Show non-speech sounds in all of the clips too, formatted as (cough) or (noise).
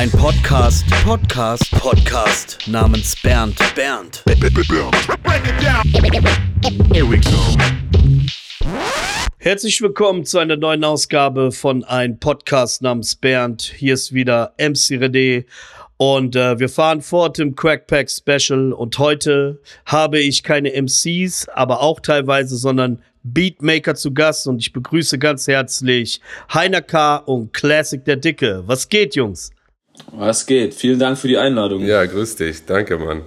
Ein Podcast, Podcast, Podcast namens Bernd, Bernd. Here we go. Herzlich willkommen zu einer neuen Ausgabe von Ein Podcast namens Bernd. Hier ist wieder MC Rede und äh, wir fahren fort im Crackpack Special und heute habe ich keine MCs, aber auch teilweise, sondern Beatmaker zu Gast und ich begrüße ganz herzlich Heiner K. und Classic der Dicke. Was geht, Jungs? Was geht? Vielen Dank für die Einladung. Ja, grüß dich. Danke, Mann.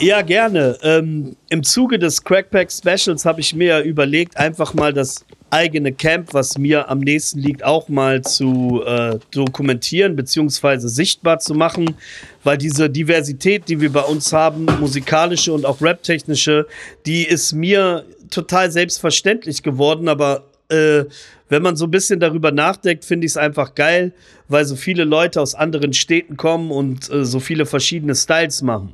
Ja, gerne. Ähm, Im Zuge des Crackpack Specials habe ich mir überlegt, einfach mal das eigene Camp, was mir am nächsten liegt, auch mal zu äh, dokumentieren beziehungsweise sichtbar zu machen, weil diese Diversität, die wir bei uns haben, musikalische und auch raptechnische, die ist mir total selbstverständlich geworden, aber äh, wenn man so ein bisschen darüber nachdenkt, finde ich es einfach geil, weil so viele Leute aus anderen Städten kommen und äh, so viele verschiedene Styles machen.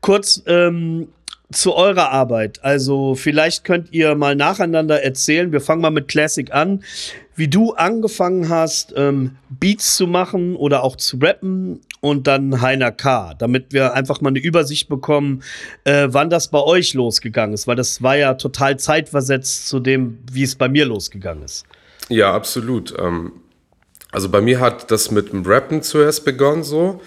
Kurz ähm, zu eurer Arbeit. Also vielleicht könnt ihr mal nacheinander erzählen. Wir fangen mal mit Classic an. Wie du angefangen hast, ähm, Beats zu machen oder auch zu rappen und dann Heiner K., damit wir einfach mal eine Übersicht bekommen, äh, wann das bei euch losgegangen ist, weil das war ja total zeitversetzt zu dem, wie es bei mir losgegangen ist. Ja, absolut. Ähm, also bei mir hat das mit dem Rappen zuerst begonnen so.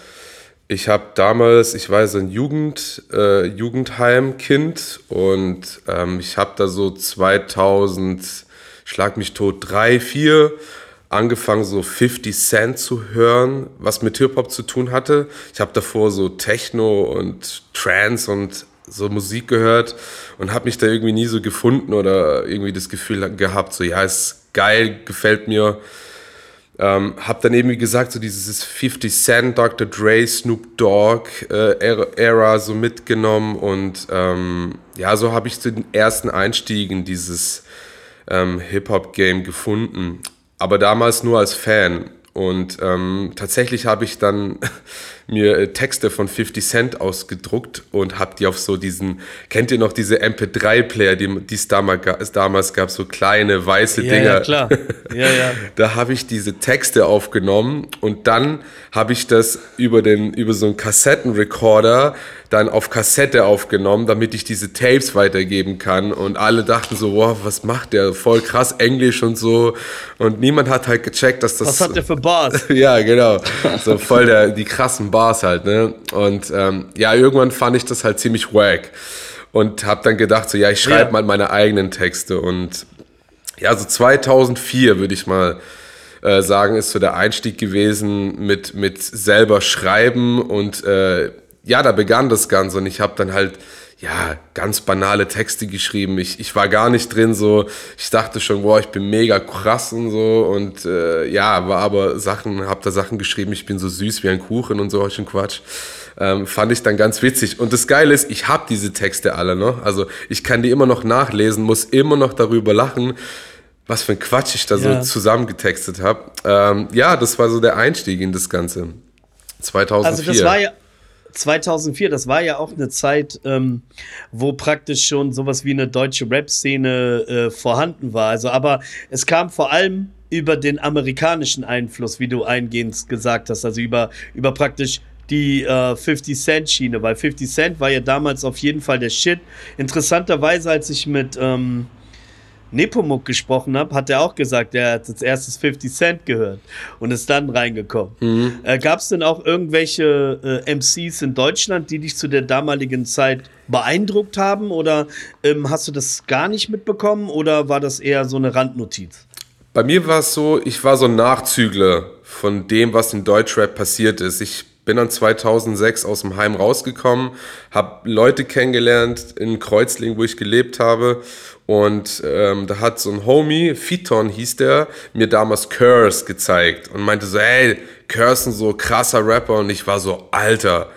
Ich habe damals, ich war so ein Jugend, äh, Jugendheimkind und ähm, ich habe da so 2000, schlag mich tot, drei, vier angefangen so 50 Cent zu hören, was mit Hip-Hop zu tun hatte. Ich habe davor so Techno und Trance und so Musik gehört und habe mich da irgendwie nie so gefunden oder irgendwie das Gefühl gehabt, so ja, ist geil, gefällt mir. Ähm, hab dann eben, wie gesagt, so dieses 50 Cent, Dr. Dre, Snoop Dogg äh, Era so mitgenommen und ähm, ja, so habe ich den ersten Einstieg in dieses ähm, Hip-Hop-Game gefunden. Aber damals nur als Fan. Und ähm, tatsächlich habe ich dann (laughs) mir äh, Texte von 50 Cent ausgedruckt und habe die auf so diesen, kennt ihr noch diese MP3-Player, die es damals, damals gab, so kleine weiße ja, Dinger. Ja, klar. (laughs) Ja, ja. da habe ich diese Texte aufgenommen und dann habe ich das über, den, über so einen Kassettenrekorder dann auf Kassette aufgenommen, damit ich diese Tapes weitergeben kann. Und alle dachten so, wow, was macht der? Voll krass Englisch und so. Und niemand hat halt gecheckt, dass das. Was hat der für Bars? (laughs) ja, genau. So voll der, die krassen Bars halt, ne? Und ähm, ja, irgendwann fand ich das halt ziemlich wack. Und habe dann gedacht, so, ja, ich schreibe ja. mal meine eigenen Texte. Und ja, so 2004 würde ich mal äh, sagen, ist so der Einstieg gewesen mit, mit selber schreiben und äh, ja, da begann das Ganze und ich habe dann halt ja, ganz banale Texte geschrieben. Ich, ich war gar nicht drin, so, ich dachte schon, boah, ich bin mega krass und so und äh, ja, war aber Sachen, hab da Sachen geschrieben, ich bin so süß wie ein Kuchen und so, solchen Quatsch. Ähm, fand ich dann ganz witzig. Und das Geile ist, ich habe diese Texte alle noch. Also ich kann die immer noch nachlesen, muss immer noch darüber lachen, was für ein Quatsch ich da ja. so zusammengetextet habe. Ähm, ja, das war so der Einstieg in das Ganze. 2004. Also das war ja 2004, das war ja auch eine Zeit, ähm, wo praktisch schon sowas wie eine deutsche Rap-Szene äh, vorhanden war. Also, aber es kam vor allem über den amerikanischen Einfluss, wie du eingehend gesagt hast, also über, über praktisch die äh, 50 Cent Schiene, weil 50 Cent war ja damals auf jeden Fall der Shit. Interessanterweise, als ich mit ähm, Nepomuk gesprochen habe, hat er auch gesagt, er hat als erstes 50 Cent gehört und ist dann reingekommen. Mhm. Äh, Gab es denn auch irgendwelche äh, MCs in Deutschland, die dich zu der damaligen Zeit beeindruckt haben oder ähm, hast du das gar nicht mitbekommen oder war das eher so eine Randnotiz? Bei mir war es so, ich war so ein Nachzügler von dem, was in Deutschrap passiert ist. Ich bin dann 2006 aus dem Heim rausgekommen, habe Leute kennengelernt in Kreuzlingen, wo ich gelebt habe. Und ähm, da hat so ein Homie, Fiton hieß der, mir damals Curse gezeigt und meinte so, hey, Curse ist so krasser Rapper. Und ich war so, Alter,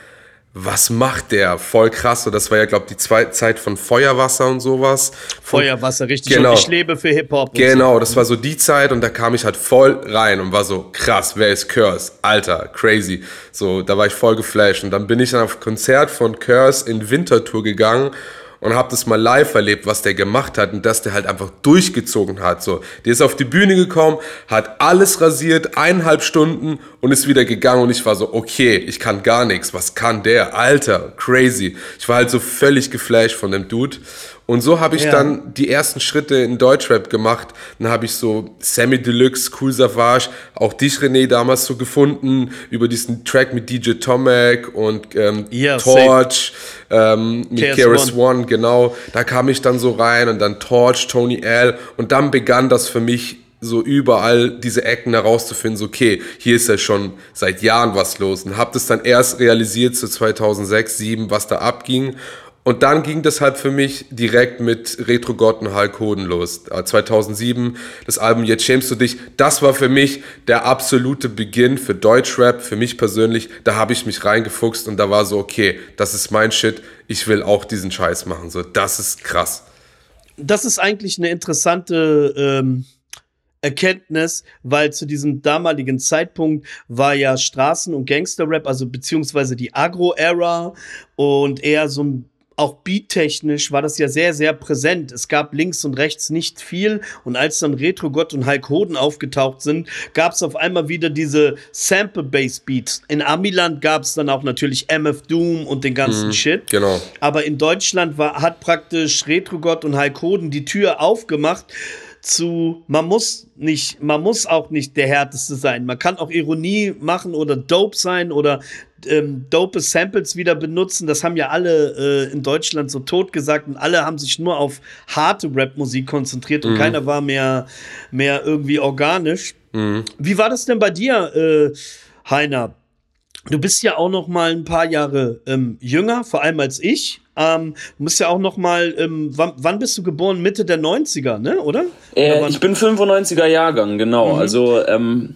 was macht der? Voll krass. So, das war ja, glaube ich, die zweite Zeit von Feuerwasser und sowas. Von, Feuerwasser, richtig. Genau. Und ich lebe für Hip-Hop. Genau, so. das war so die Zeit und da kam ich halt voll rein und war so, krass, wer ist Curse? Alter, crazy. So, da war ich voll geflasht. Und dann bin ich dann auf Konzert von Curse in Winterthur gegangen und habe das mal live erlebt, was der gemacht hat und dass der halt einfach durchgezogen hat. So, der ist auf die Bühne gekommen, hat alles rasiert, eineinhalb Stunden und ist wieder gegangen und ich war so, okay, ich kann gar nichts. Was kann der? Alter, crazy. Ich war halt so völlig geflasht von dem Dude. Und so habe ich Ja. dann die ersten Schritte in Deutschrap gemacht. Dann habe ich so Sammy Deluxe, Cool Savage, auch dich, René, damals so gefunden über diesen Track mit DJ Tomek und ähm, Ja, Torch, ähm, mit KRS One, genau. Da kam ich dann so rein und dann Torch, Tony L. Und dann begann das für mich so überall diese Ecken herauszufinden, so okay, hier ist ja schon seit Jahren was los und habe das dann erst realisiert so 2006, 2007, was da abging und dann ging das halt für mich direkt mit Retro God und Hulk Hoden los. Äh, 2007, das Album Jetzt schämst du dich. Das war für mich der absolute Beginn für Deutschrap, für mich persönlich. Da habe ich mich reingefuchst und da war so, okay, das ist mein Shit. Ich will auch diesen Scheiß machen. So, das ist krass. das ist eigentlich eine interessante ähm, Erkenntnis, weil zu diesem damaligen Zeitpunkt war ja Straßen- und Gangster-Rap, also beziehungsweise die Agro-Era und eher so ein auch beattechnisch war das ja sehr, sehr präsent. Es gab links und rechts nicht viel. Und als dann Retro Gott und Hulk Hoden aufgetaucht sind, gab es auf einmal wieder diese Sample-Bass-Beats. In Amiland gab es dann auch natürlich MF Doom und den ganzen Shit. Genau. Aber in Deutschland war, hat praktisch Retrogott und Hulk Hoden die Tür aufgemacht zu, man muss nicht, man muss auch nicht der härteste sein. Man kann auch Ironie machen oder dope sein oder ähm, dope Samples wieder benutzen. Das haben ja alle äh, in Deutschland so tot gesagt und alle haben sich nur auf harte Rap-Musik konzentriert und keiner war mehr, mehr irgendwie organisch. Wie war das denn bei dir, äh, Heiner? Du bist ja auch noch mal ein paar Jahre ähm, jünger, vor allem als ich. Ähm, du bist ja auch noch mal, ähm, wann, wann bist du geboren? Mitte der 90er, ne? Oder? Oder Äh, wann- ich bin 95er Jahrgang, genau. Also, ähm,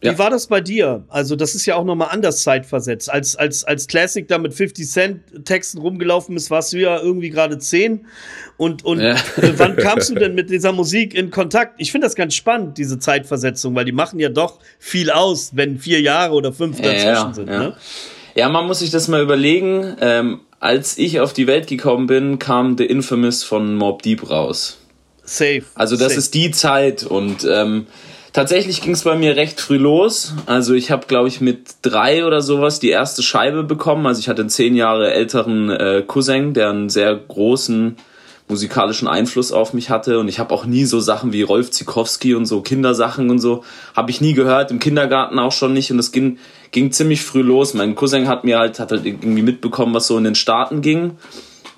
Wie ja. war das bei dir? Also, das ist ja auch noch mal anders zeitversetzt. Als, als, als Classic da mit 50 Cent Texten rumgelaufen ist, warst du ja irgendwie gerade 10. Und, und Ja. (laughs) äh, wann kamst du denn mit dieser Musik in Kontakt? Ich finde das ganz spannend, diese Zeitversetzung, weil die machen ja doch viel aus, wenn vier Jahre oder fünf dazwischen ja, sind. ja. Ne? ja, man muss sich das mal überlegen. Ähm, als ich auf die Welt gekommen bin, kam The Infamous von Mob Deep raus. Safe. Also das Safe. ist die Zeit und ähm, tatsächlich ging es bei mir recht früh los. Also ich habe, glaube ich, mit drei oder sowas die erste Scheibe bekommen. Also ich hatte einen zehn Jahre älteren äh, Cousin, der einen sehr großen musikalischen Einfluss auf mich hatte. Und ich habe auch nie so Sachen wie Rolf Zikowski und so Kindersachen und so habe ich nie gehört im Kindergarten auch schon nicht. Und es ging ging ziemlich früh los. Mein Cousin hat mir halt hat halt irgendwie mitbekommen was so in den Staaten ging.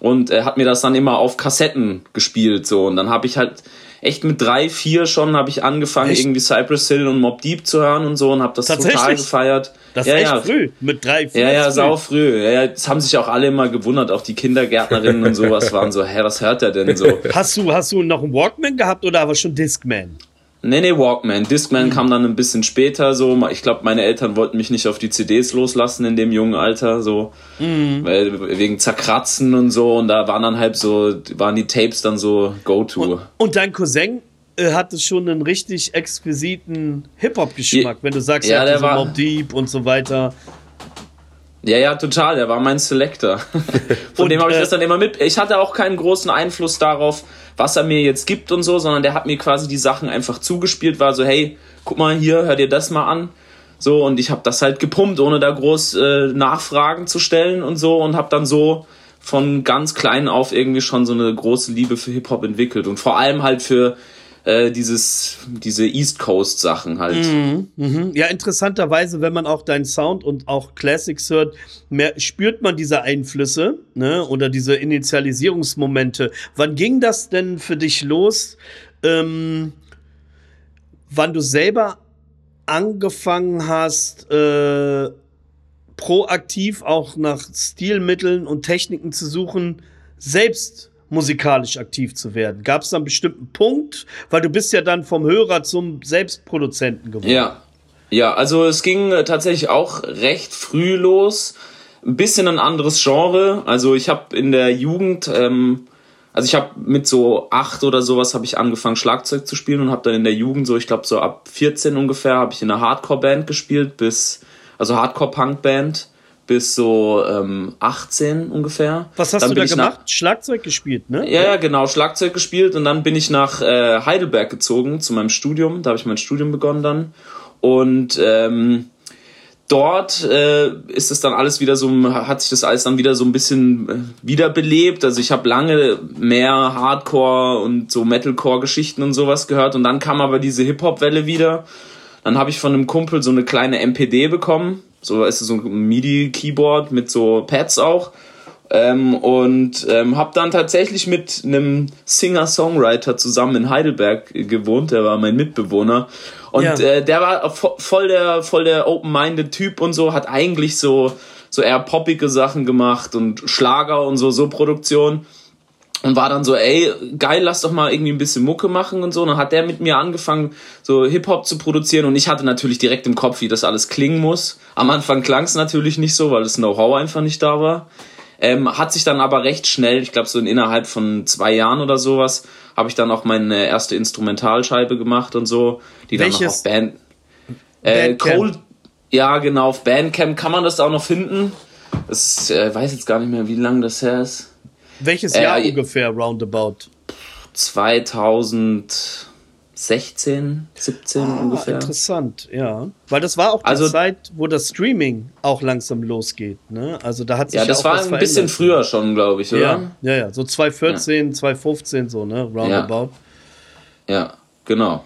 Und er hat mir das dann immer auf Kassetten gespielt so. Und dann habe ich halt echt mit drei vier schon habe ich angefangen Echt? irgendwie Cypress Hill und Mob Deep zu hören und so und habe das total gefeiert Das ja ist echt ja früh, mit drei, vier. ja, ja, ist sau früh. früh. Ja, ja, das haben sich auch alle immer gewundert, auch die Kindergärtnerinnen und sowas waren so, hä, was hört der denn so? Hast du, hast du noch einen Walkman gehabt oder aber schon Discman? Nee, nee, Walkman. Discman kam dann ein bisschen später so. Ich glaube, meine Eltern wollten mich nicht auf die CDs loslassen in dem jungen Alter, so. Weil, wegen Zerkratzen und so. Und da waren dann halt so, waren die Tapes dann so Go-To. Und dein Cousin äh, hatte schon einen richtig exquisiten Hip-Hop-Geschmack, wenn du sagst, ja, er hatte der war- Mobb Deep und so weiter. Ja, ja, total. Der war mein Selector. (laughs) Von Und, dem habe ich äh, das dann immer mit. Ich hatte auch keinen großen Einfluss darauf, was er mir jetzt gibt und so, sondern der hat mir quasi die Sachen einfach zugespielt, war so, hey, guck mal hier, hör dir das mal an. So, und ich habe das halt gepumpt, ohne da groß äh, Nachfragen zu stellen und so und habe dann so von ganz klein auf irgendwie schon so eine große Liebe für Hip-Hop entwickelt und vor allem halt für äh, dieses, diese East Coast Sachen halt. Mhm. Ja, interessanterweise, wenn man auch deinen Sound und auch Classics hört, mehr, spürt man diese Einflüsse ne, oder diese Initialisierungsmomente. Wann ging das denn für dich los? Ähm, wann du selber angefangen hast, äh, proaktiv auch nach Stilmitteln und Techniken zu suchen, selbst musikalisch aktiv zu werden? Gab es da einen bestimmten Punkt? Weil du bist ja dann vom Hörer zum Selbstproduzenten geworden. Ja. Ja, also es ging äh, tatsächlich auch recht früh los. Ein bisschen ein anderes Genre. Also ich habe in der Jugend, ähm, also ich habe mit so acht oder sowas habe ich angefangen Schlagzeug zu spielen und habe dann in der Jugend so, ich glaube so ab 14 ungefähr, habe ich in einer Hardcore-Band gespielt bis, also Hardcore-Punk-Band bis so ähm, 18 ungefähr. Was hast dann du da gemacht? Nach, Schlagzeug gespielt, ne? ja, ja, genau, Schlagzeug gespielt und dann bin ich nach äh, Heidelberg gezogen zu meinem Studium. Da habe ich mein Studium begonnen dann. Und ähm, dort äh, ist es dann alles wieder so, hat sich das alles dann wieder so ein bisschen äh, wiederbelebt. Also ich habe lange mehr Hardcore und so Metalcore-Geschichten und sowas gehört und dann kam aber diese Hip-Hop-Welle wieder. Dann habe ich von einem Kumpel so eine kleine MPD bekommen. So ist es so ein MIDI-Keyboard mit so Pads auch. Ähm, und ähm, habe dann tatsächlich mit einem Singer-Songwriter zusammen in Heidelberg gewohnt. Der war mein Mitbewohner. Und Ja. äh, der war vo- voll der, voll der open-minded Typ und so, hat eigentlich so, so eher poppige Sachen gemacht und Schlager und so, so Produktion. Und war dann so, ey, geil, lass doch mal irgendwie ein bisschen Mucke machen und so. Und dann hat der mit mir angefangen, so Hip-Hop zu produzieren. Und ich hatte natürlich direkt im Kopf, wie das alles klingen muss. Am Anfang klang es natürlich nicht so, weil das Know-how einfach nicht da war. Ähm, hat sich dann aber recht schnell, ich glaube so in innerhalb von zwei Jahren oder sowas, habe ich dann auch meine erste Instrumentalscheibe gemacht und so, die dann noch Welches? auf Band, äh. Cold, ja genau, auf Bandcamp kann man das auch noch finden. Das äh, weiß jetzt gar nicht mehr, wie lange das her ist. Welches Jahr äh, ungefähr, roundabout? 2016, 17 Ah, ungefähr. interessant, ja. Weil das war auch die Also- Zeit, wo das Streaming auch langsam losgeht, ne? Also da hat sich Ja, das war ein bisschen früher schon, glaube ich, oder? Ja, ja, ja, so 2014, 2015 so, ne? Roundabout. Ja, genau.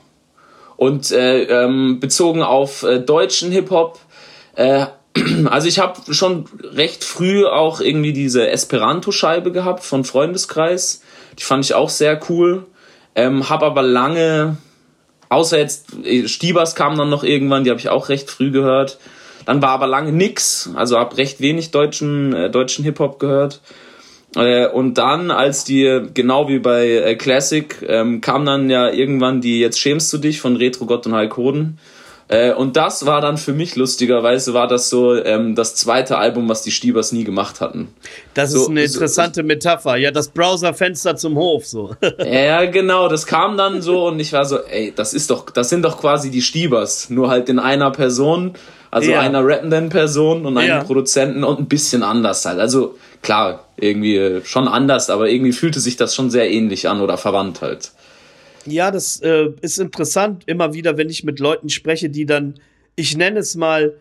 Und äh, ähm, bezogen auf äh, deutschen Hip-Hop, äh, (clears throat) also ich habe schon recht früh auch irgendwie diese Esperanto-Scheibe gehabt von Freundeskreis. Die fand ich auch sehr cool. Ähm, hab aber lange, außer jetzt äh, Stiebers kam dann noch irgendwann, die habe ich auch recht früh gehört. Dann war aber lange nix, also hab recht wenig deutschen, äh, deutschen Hip-Hop gehört. Äh, und dann, als die, genau wie bei äh, Classic, ähm, kam dann ja irgendwann die Jetzt schämst du dich von Retro Gott und Hulk Hoden. Äh, und das war dann für mich lustigerweise, war das so ähm, das zweite Album, was die Stiebers nie gemacht hatten. Das So- ist eine so- interessante Metapher. Ja, das Browserfenster zum Hof, so. (laughs) Ja, genau, das kam dann so und ich war so, ey, das ist doch, das sind doch quasi die Stiebers, nur halt in einer Person, also Ja. einer rappenden Person und einem Ja. Produzenten und ein bisschen anders halt. Also klar, irgendwie äh, schon anders, aber irgendwie fühlte sich das schon sehr ähnlich an oder verwandt halt. Ja, das äh, ist interessant, immer wieder, wenn ich mit Leuten spreche, die dann, ich nenne es mal,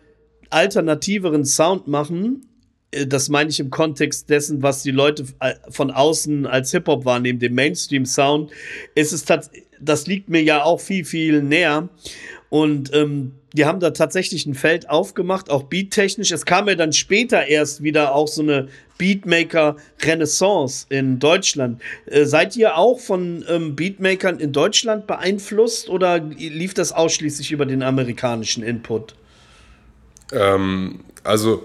alternativeren Sound machen. Äh, Das meine ich im Kontext dessen, was die Leute äh, von außen als Hip-Hop wahrnehmen, dem Mainstream-Sound. Es das liegt mir ja auch viel, viel näher. Und ähm, die haben da tatsächlich ein Feld aufgemacht, auch beattechnisch. Es kam ja dann später erst wieder auch so eine Beatmaker-Renaissance in Deutschland. Äh, seid ihr auch von ähm, Beatmakern in Deutschland beeinflusst oder lief das ausschließlich über den amerikanischen Input? Ähm, also,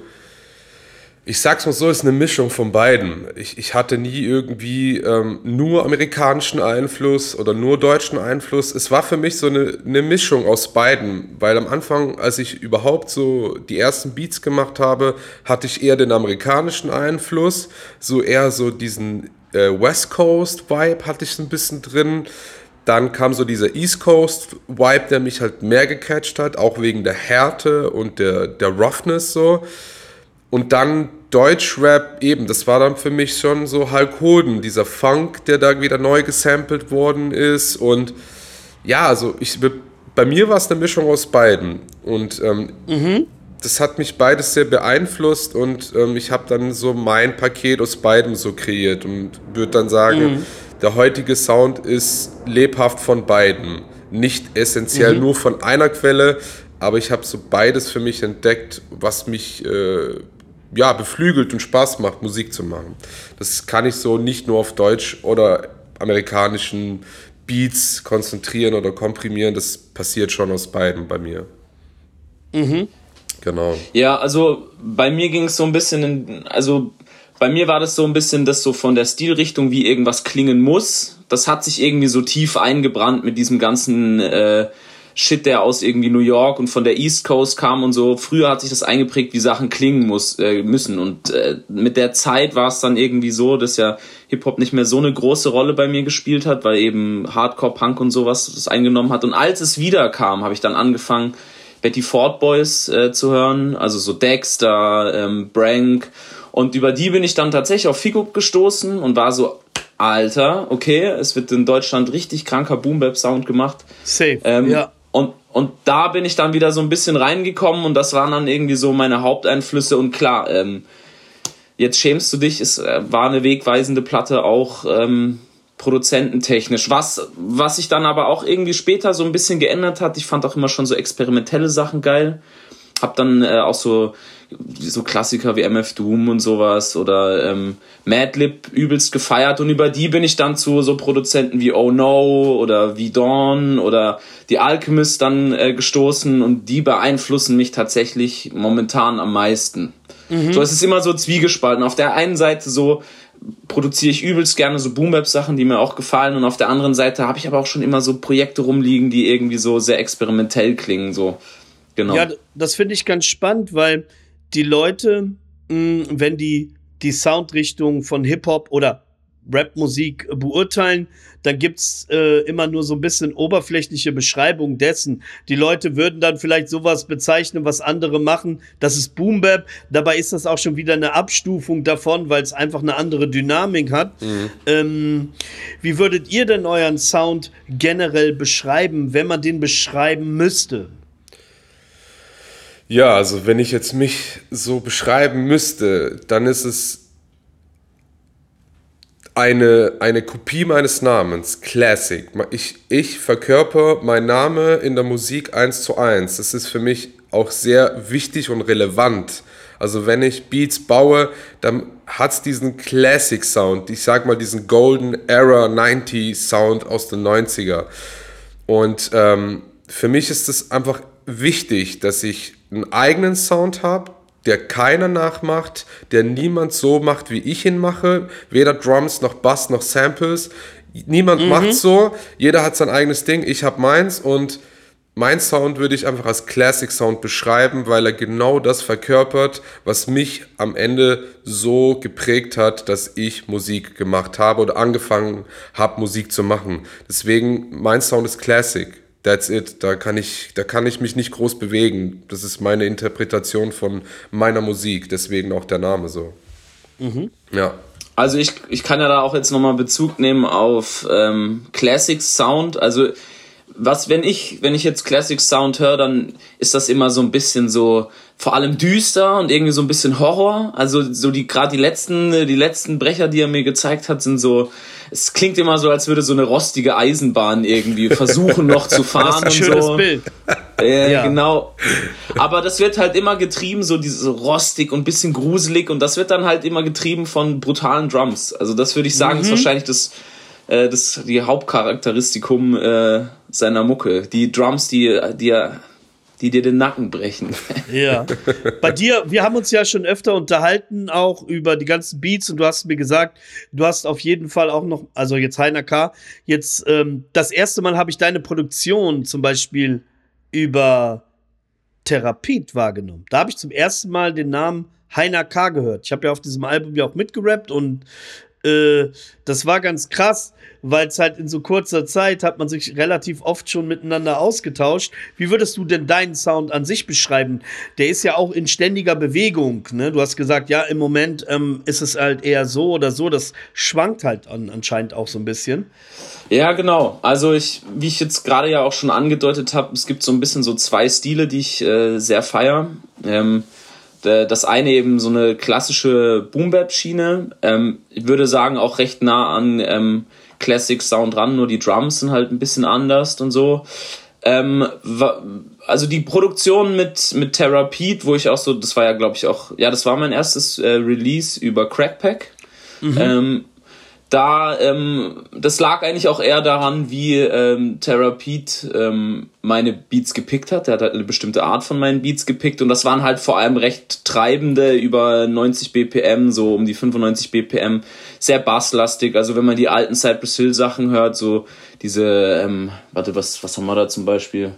ich sag's mal so, es ist eine Mischung von beiden. Ich, ich hatte nie irgendwie ähm, nur amerikanischen Einfluss oder nur deutschen Einfluss. Es war für mich so eine, eine Mischung aus beiden, weil am Anfang, als ich überhaupt so die ersten Beats gemacht habe, hatte ich eher den amerikanischen Einfluss, so eher so diesen äh, West Coast Vibe hatte ich ein bisschen drin. Dann kam so dieser East Coast Vibe, der mich halt mehr gecatcht hat, auch wegen der Härte und der, der Roughness so. Und dann Deutschrap eben, das war dann für mich schon so Hulk Hoden, dieser Funk, der da wieder neu gesampelt worden ist. Und ja, also ich, bei mir war es eine Mischung aus beiden. Und ähm, das hat mich beides sehr beeinflusst und ähm, ich habe dann so mein Paket aus beidem so kreiert und würde dann sagen, der heutige Sound ist lebhaft von beiden. Nicht essentiell nur von einer Quelle, aber ich habe so beides für mich entdeckt, was mich äh, ja, beflügelt und Spaß macht, Musik zu machen. Das kann ich so nicht nur auf Deutsch oder amerikanischen Beats konzentrieren oder komprimieren. Das passiert schon aus beiden bei mir. Genau. Ja, also bei mir ging es so ein bisschen, in, also bei mir war das so ein bisschen das so von der Stilrichtung, wie irgendwas klingen muss. Das hat sich irgendwie so tief eingebrannt mit diesem ganzen äh, Shit, der aus irgendwie New York und von der East Coast kam und so. Früher hat sich das eingeprägt, wie Sachen klingen muss, äh, müssen. Und äh, mit der Zeit war es dann irgendwie so, dass ja Hip-Hop nicht mehr so eine große Rolle bei mir gespielt hat, weil eben Hardcore, Punk und sowas das eingenommen hat. Und als es wieder kam, habe ich dann angefangen, Betty Ford Boys äh, zu hören, also so Dexter, ähm, Brank. Und über die bin ich dann tatsächlich auf Figup gestoßen und war so, Alter, okay, es wird in Deutschland richtig kranker Boom-Bap-Sound gemacht. Safe, Ähm, ja. Und, da bin ich dann wieder so ein bisschen reingekommen und das waren dann irgendwie so meine Haupteinflüsse und klar, ähm, jetzt schämst du dich, es äh, war eine wegweisende Platte auch ähm, produzententechnisch. Was, was sich dann aber auch irgendwie später so ein bisschen geändert hat, ich fand auch immer schon so experimentelle Sachen geil. Hab dann äh, auch so, so Klassiker wie MF Doom und sowas oder ähm, Madlib übelst gefeiert und über die bin ich dann zu so Produzenten wie Oh No oder wie Dawn oder die Alchemist dann äh, gestoßen und die beeinflussen mich tatsächlich momentan am meisten. So, es ist immer so zwiegespalten. Auf der einen Seite so produziere ich übelst gerne so Boom-Bap-Sachen, die mir auch gefallen und auf der anderen Seite habe ich aber auch schon immer so Projekte rumliegen, die irgendwie so sehr experimentell klingen, so. Genau. Ja, das finde ich ganz spannend, weil die Leute, mh, wenn die die Soundrichtung von Hip-Hop oder Rap-Musik beurteilen, dann gibt's äh, immer nur so ein bisschen oberflächliche Beschreibung dessen. Die Leute würden dann vielleicht sowas bezeichnen, was andere machen. Das ist Boom Bap. Dabei ist das auch schon wieder eine Abstufung davon, weil es einfach eine andere Dynamik hat. Ähm, wie würdet ihr denn euren Sound generell beschreiben, wenn man den beschreiben müsste? Ja, also wenn ich jetzt mich so beschreiben müsste, dann ist es eine, eine Kopie meines Namens, Classic. Ich, ich verkörper meinen Name in der Musik eins zu eins. Das ist für mich auch sehr wichtig und relevant. Also wenn ich Beats baue, dann hat es diesen Classic Sound, ich sag mal diesen Golden Era 90 Sound aus den 90er. Und ähm, für mich ist es einfach wichtig, dass ich einen eigenen Sound habe, der keiner nachmacht, der niemand so macht, wie ich ihn mache. Weder Drums noch Bass noch Samples. Niemand macht so. Jeder hat sein eigenes Ding. Ich habe meins und mein Sound würde ich einfach als Classic Sound beschreiben, weil er genau das verkörpert, was mich am Ende so geprägt hat, dass ich Musik gemacht habe oder angefangen habe, Musik zu machen. Deswegen, mein Sound ist Classic. That's it. Da kann ich, da kann ich mich nicht groß bewegen. Das ist meine Interpretation von meiner Musik. Deswegen auch der Name so. Ja. Also ich, ich kann ja da auch jetzt nochmal Bezug nehmen auf ähm, Classic Sound. Also was, wenn ich, wenn ich jetzt Classic Sound höre, dann ist das immer so ein bisschen so, vor allem düster und irgendwie so ein bisschen Horror. Also so die, gerade die letzten, die letzten Brecher, die er mir gezeigt hat, sind so, es klingt immer so, als würde so eine rostige Eisenbahn irgendwie (laughs) versuchen noch zu fahren Das ist ein und schönes so. Bild. Äh, Ja. Genau. Aber das wird halt immer getrieben, so diese so rostig und bisschen gruselig und das wird dann halt immer getrieben von brutalen Drums. Also das würde ich sagen, ist wahrscheinlich das, äh, das die Hauptcharakteristikum äh, seiner Mucke. Die Drums, die, die, die dir den Nacken brechen. (laughs) Ja. Bei dir, wir haben uns ja schon öfter unterhalten, auch über die ganzen Beats und du hast mir gesagt, du hast auf jeden Fall auch noch, also jetzt Heiner K., jetzt ähm, das erste Mal habe ich deine Produktion zum Beispiel über Therapit wahrgenommen. Da habe ich zum ersten Mal den Namen Heiner K. gehört. Ich habe ja auf diesem Album ja auch mitgerappt und äh, das war ganz krass, weil es halt in so kurzer Zeit hat man sich relativ oft schon miteinander ausgetauscht. Wie würdest du denn deinen Sound an sich beschreiben? Der ist ja auch in ständiger Bewegung. Ne? Du hast gesagt, ja, im Moment ähm, ist es halt eher so oder so. Das schwankt halt an, anscheinend auch so ein bisschen. Ja, genau. Also ich, wie ich jetzt gerade ja auch schon angedeutet habe, es gibt so ein bisschen so zwei Stile, die ich äh, sehr feier. Ähm, das eine eben so eine klassische Boom-Bap-Schiene. Ähm, ich würde sagen auch recht nah an ähm, Classic Sound ran, nur die Drums sind halt ein bisschen anders und so. Ähm, also die Produktion mit, mit Therapit, wo ich auch so, das war ja glaube ich auch, ja, das war mein erstes äh, Release über Crackpack. Ähm, da, ähm, das lag eigentlich auch eher daran, wie ähm, Therapit ähm, meine Beats gepickt hat. Er hat halt eine bestimmte Art von meinen Beats gepickt und das waren halt vor allem recht treibende, über 90 BPM, so um die 95 BPM, sehr basslastig. Also wenn man die alten Cypress Hill Sachen hört, so diese, ähm, warte, was, was haben wir da zum Beispiel?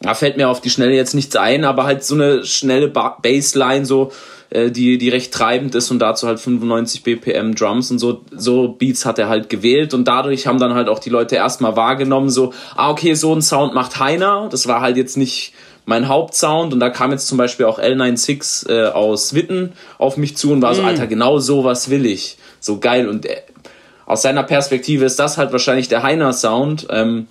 Da fällt mir auf die Schnelle jetzt nichts ein, aber halt so eine schnelle ba Bassline, so, äh, die, die recht treibend ist und dazu halt 95 BPM Drums und so, so Beats hat er halt gewählt und dadurch haben dann halt auch die Leute erstmal wahrgenommen, so, ah, okay, so ein Sound macht Heiner. Das war halt jetzt nicht mein Hauptsound und da kam jetzt zum Beispiel auch L96 äh, aus Witten auf mich zu und war so, Mhm. Alter, genau sowas will ich. So geil und äh, aus seiner Perspektive ist das halt wahrscheinlich der Heiner-Sound. Ähm,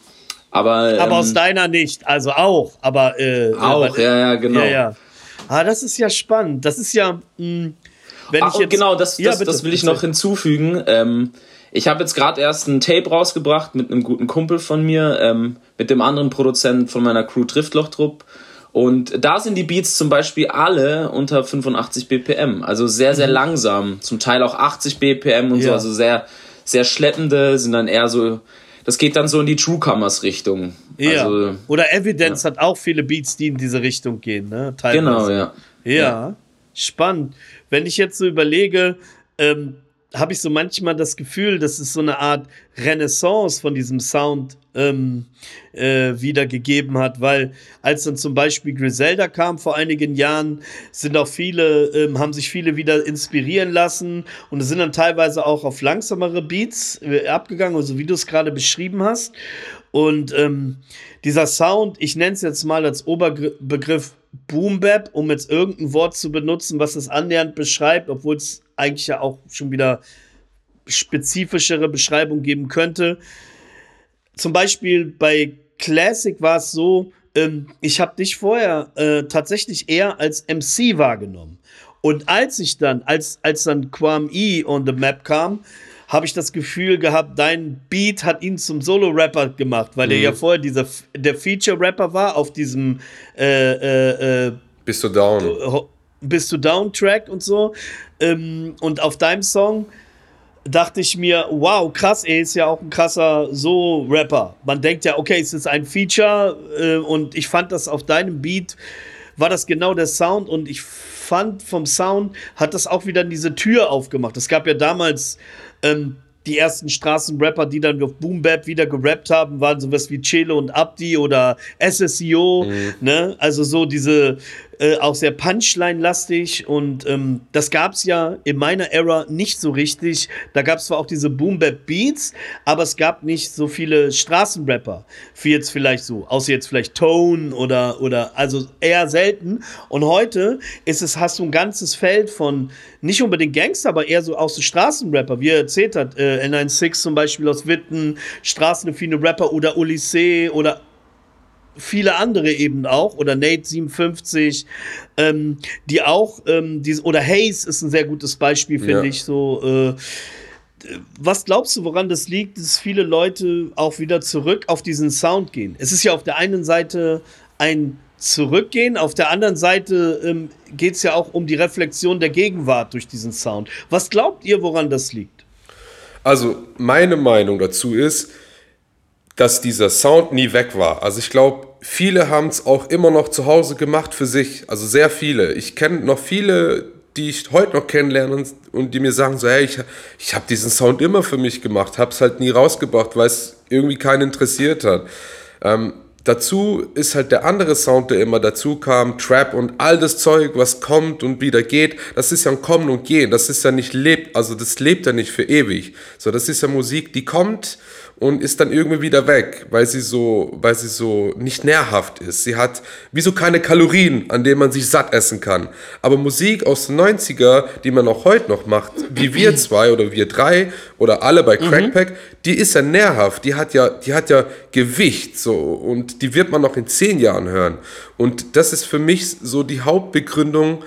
aber ähm, Aber aus deiner nicht, also auch, aber äh, auch, äh, ja, ja, genau. Ja, ja. Ah, das ist ja spannend. Das ist ja, mh, wenn Ah, ich jetzt genau, das, Ja, das, bitte, das will ich erzähl. noch hinzufügen. Ähm, ich habe jetzt gerade erst ein Tape rausgebracht mit einem guten Kumpel von mir, ähm, mit dem anderen Produzenten von meiner Crew Driftlochdrupp. Und da sind die Beats zum Beispiel alle unter 85 BPM, also sehr, sehr langsam, zum Teil auch 80 BPM und so, Mhm. Ja. also sehr, sehr schleppende, sind dann eher so, das geht dann so in die Truecomers-Richtung. Ja. Also, Oder Evidence hat auch viele Beats, die in diese Richtung gehen, ne? Teilweise. genau, ja. Ja, spannend. Wenn ich jetzt so überlege, ähm, habe ich so manchmal das Gefühl, dass es so eine Art Renaissance von diesem Sound ähm, äh, wiedergegeben hat, weil als dann zum Beispiel Griselda kam vor einigen Jahren, sind auch viele, ähm, haben sich viele wieder inspirieren lassen und es sind dann teilweise auch auf langsamere Beats äh, abgegangen, also wie du es gerade beschrieben hast. Und ähm, dieser Sound, ich nenne es jetzt mal als Oberbegriff Boom Bap, um jetzt irgendein Wort zu benutzen, was es annähernd beschreibt, obwohl es eigentlich ja auch schon wieder spezifischere Beschreibung geben könnte. Zum Beispiel bei Classic war es so, ähm, ich habe dich vorher äh, tatsächlich eher als MC wahrgenommen. Und als ich dann, als, als dann Quam E on the Map kam, habe ich das Gefühl gehabt, dein Beat hat ihn zum Solo-Rapper gemacht, weil er ja vorher dieser, der Feature-Rapper war auf diesem äh, äh, äh, Bist du down? Bist du Down-Track und so. Ähm, und auf deinem Song dachte ich mir, wow, krass, er ist ja auch ein krasser So-Rapper. Man denkt ja, okay, es ist ein Feature äh, und ich fand das auf deinem Beat war das genau der Sound und ich fand vom Sound hat das auch wieder diese Tür aufgemacht. Es gab ja damals ähm, die ersten Straßenrapper, die dann auf Boom Bap wieder gerappt haben, waren sowas wie Chelo und Abdi oder SSIO, ne? Also so diese äh, auch sehr Punchline-lastig und ähm, das gab's ja in meiner Era nicht so richtig. Da gab's zwar auch diese Boom Bap Beats, aber es gab nicht so viele Straßenrapper, wie jetzt vielleicht so, außer jetzt vielleicht Tone oder oder also eher selten. Und heute ist es hast du ein ganzes Feld von nicht unbedingt Gangster, aber eher so aus so Straßenrapper, wie er erzählt hat, äh, N96 zum Beispiel aus Witten, straßenaffine Rapper oder Olyssee oder viele andere eben auch oder Nate 57, ähm, die auch ähm, diese, oder Hayes ist ein sehr gutes Beispiel, finde Ja. ich so. Äh, was glaubst du, woran das liegt, dass viele Leute auch wieder zurück auf diesen Sound gehen? Es ist ja auf der einen Seite ein Zurückgehen, auf der anderen Seite ähm, geht es ja auch um die Reflexion der Gegenwart durch diesen Sound. Was glaubt ihr, woran das liegt? Also meine Meinung dazu ist, dass dieser Sound nie weg war. Also ich glaube, viele haben es auch immer noch zu Hause gemacht für sich. Also sehr viele. Ich kenne noch viele, die ich heute noch kennenlerne und, und die mir sagen so, hey, ich, ich habe diesen Sound immer für mich gemacht, habe es halt nie rausgebracht, weil es irgendwie keinen interessiert hat. Ähm, dazu ist halt der andere Sound, der immer dazu kam, Trap und all das Zeug, was kommt und wieder geht, das ist ja ein Kommen und Gehen, das ist ja nicht lebt, also das lebt ja nicht für ewig. So, das ist ja Musik, die kommt und ist dann irgendwie wieder weg, weil sie so, weil sie so nicht nährhaft ist. Sie hat wie so keine Kalorien, an denen man sich satt essen kann. Aber Musik aus den 90er, die man auch heute noch macht, wie wir (clears throat) zwei oder wir drei oder alle bei Crackpack, die ist ja nährhaft, die hat ja, die hat ja Gewicht so und die wird man noch in zehn Jahren hören. Und das ist für mich so die Hauptbegründung,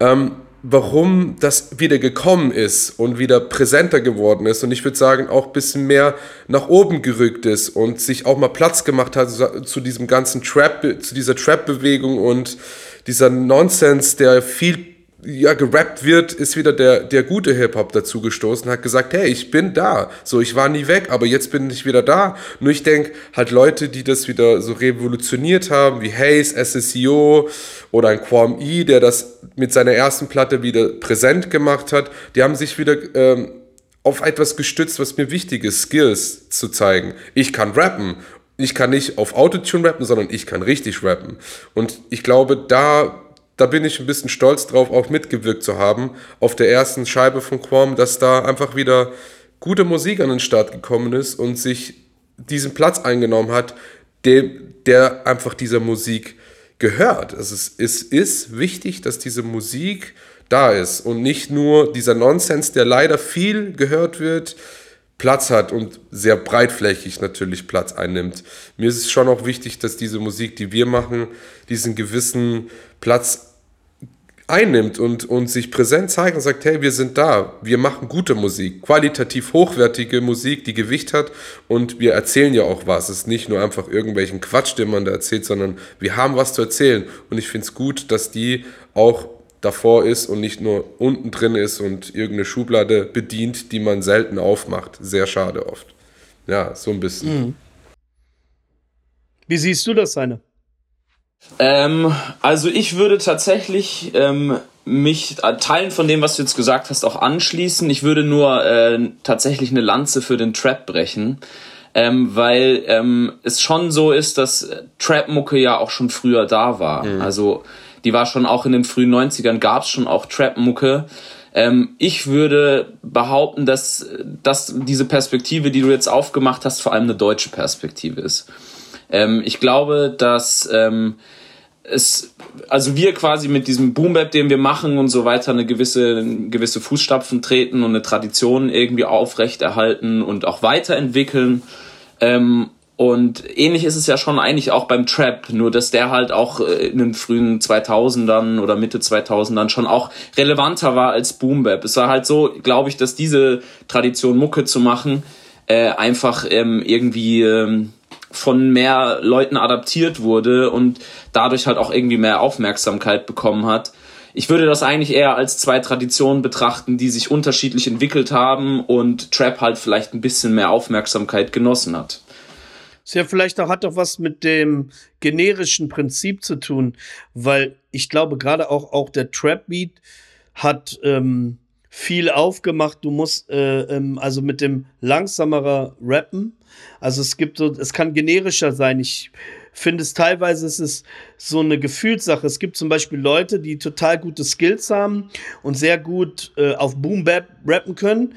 ähm, warum das wieder gekommen ist und wieder präsenter geworden ist. Und ich würde sagen auch ein bisschen mehr nach oben gerückt ist und sich auch mal Platz gemacht hat zu diesem ganzen Trap, zu dieser Trap-Bewegung und dieser Nonsens, der viel ja, gerappt wird, ist wieder der, der gute Hip-Hop dazu gestoßen, hat gesagt, hey, ich bin da. So, ich war nie weg, aber jetzt bin ich wieder da. Nur ich denke, halt Leute, die das wieder so revolutioniert haben, wie Hayes, SSEO oder ein Quam E, der das mit seiner ersten Platte wieder präsent gemacht hat, die haben sich wieder ähm, auf etwas gestützt, was mir wichtig ist, Skills zu zeigen. Ich kann rappen. Ich kann nicht auf Autotune rappen, sondern ich kann richtig rappen. Und ich glaube, da da bin ich ein bisschen stolz drauf, auch mitgewirkt zu haben auf der ersten Scheibe von Quam, dass da einfach wieder gute Musik an den Start gekommen ist und sich diesen Platz eingenommen hat, der, der einfach dieser Musik gehört. Also es, es ist wichtig, dass diese Musik da ist und nicht nur dieser Nonsens, der leider viel gehört wird, Platz hat und sehr breitflächig natürlich Platz einnimmt. Mir ist es schon auch wichtig, dass diese Musik, die wir machen, diesen gewissen Platz einnimmt und, und sich präsent zeigt und sagt, hey, wir sind da, wir machen gute Musik, qualitativ hochwertige Musik, die Gewicht hat und wir erzählen ja auch was. Es ist nicht nur einfach irgendwelchen Quatsch, den man da erzählt, sondern wir haben was zu erzählen und ich finde es gut, dass die auch davor ist und nicht nur unten drin ist und irgendeine Schublade bedient, die man selten aufmacht. Sehr schade oft. Ja, so ein bisschen. Mhm. Wie siehst du das, Seine? Ähm, also ich würde tatsächlich ähm, mich äh, Teilen von dem, was du jetzt gesagt hast, auch anschließen. Ich würde nur äh, tatsächlich eine Lanze für den Trap brechen. Ähm, weil ähm, es schon so ist, dass Trap-Mucke ja auch schon früher da war. Mhm. Also die war schon auch in den frühen 90ern, gab es schon auch Trap-Mucke. Ähm, ich würde behaupten, dass, dass diese Perspektive, die du jetzt aufgemacht hast, vor allem eine deutsche Perspektive ist. Ähm, ich glaube, dass ähm, es, also wir quasi mit diesem Boom-Bap, den wir machen und so weiter, eine gewisse, gewisse Fußstapfen treten und eine Tradition irgendwie aufrechterhalten und auch weiterentwickeln. Ähm, und ähnlich ist es ja schon eigentlich auch beim Trap, nur dass der halt auch äh, in den frühen 2000ern oder Mitte 2000ern schon auch relevanter war als Boom Bap. Es war halt so, glaube ich, dass diese Tradition Mucke zu machen äh, einfach ähm, irgendwie ähm, von mehr Leuten adaptiert wurde und dadurch halt auch irgendwie mehr Aufmerksamkeit bekommen hat. Ich würde das eigentlich eher als zwei Traditionen betrachten, die sich unterschiedlich entwickelt haben und Trap halt vielleicht ein bisschen mehr Aufmerksamkeit genossen hat. Ist ja vielleicht auch, hat doch was mit dem generischen Prinzip zu tun, weil ich glaube, gerade auch, auch der Trap-Beat hat ähm, viel aufgemacht. Du musst äh, ähm, also mit dem langsamerer rappen also es gibt so, es kann generischer sein. Ich finde es teilweise ist es so eine Gefühlssache. Es gibt zum Beispiel Leute, die total gute Skills haben und sehr gut äh, auf Boom Bap rappen können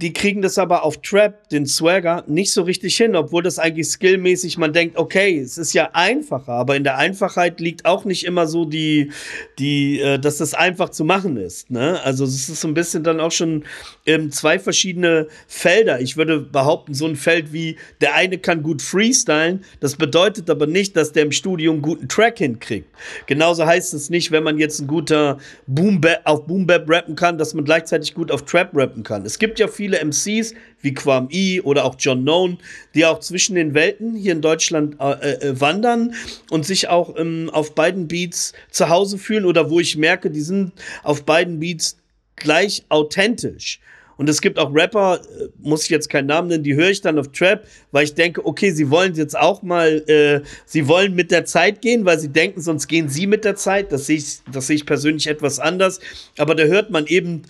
die kriegen das aber auf Trap, den Swagger, nicht so richtig hin, obwohl das eigentlich skillmäßig, man denkt, okay, es ist ja einfacher, aber in der Einfachheit liegt auch nicht immer so die, die, äh, dass das einfach zu machen ist. Ne? Also es ist so ein bisschen dann auch schon ähm, zwei verschiedene Felder. Ich würde behaupten, so ein Feld wie der eine kann gut freestylen, das bedeutet aber nicht, dass der im Studio einen guten Track hinkriegt. Genauso heißt es nicht, wenn man jetzt ein guter Boom auf Boom Bap rappen kann, dass man gleichzeitig gut auf Trap rappen kann. Es gibt ja viele viele MCs wie Quam E oder auch John Known, die auch zwischen den Welten hier in Deutschland äh, äh, wandern und sich auch ähm, auf beiden Beats zu Hause fühlen oder wo ich merke, die sind auf beiden Beats gleich authentisch. Und es gibt auch Rapper, äh, muss ich jetzt keinen Namen nennen, die höre ich dann auf Trap, weil ich denke, okay, sie wollen jetzt auch mal, äh, sie wollen mit der Zeit gehen, weil sie denken, sonst gehen sie mit der Zeit. Das sehe ich, das sehe ich persönlich etwas anders. Aber da hört man eben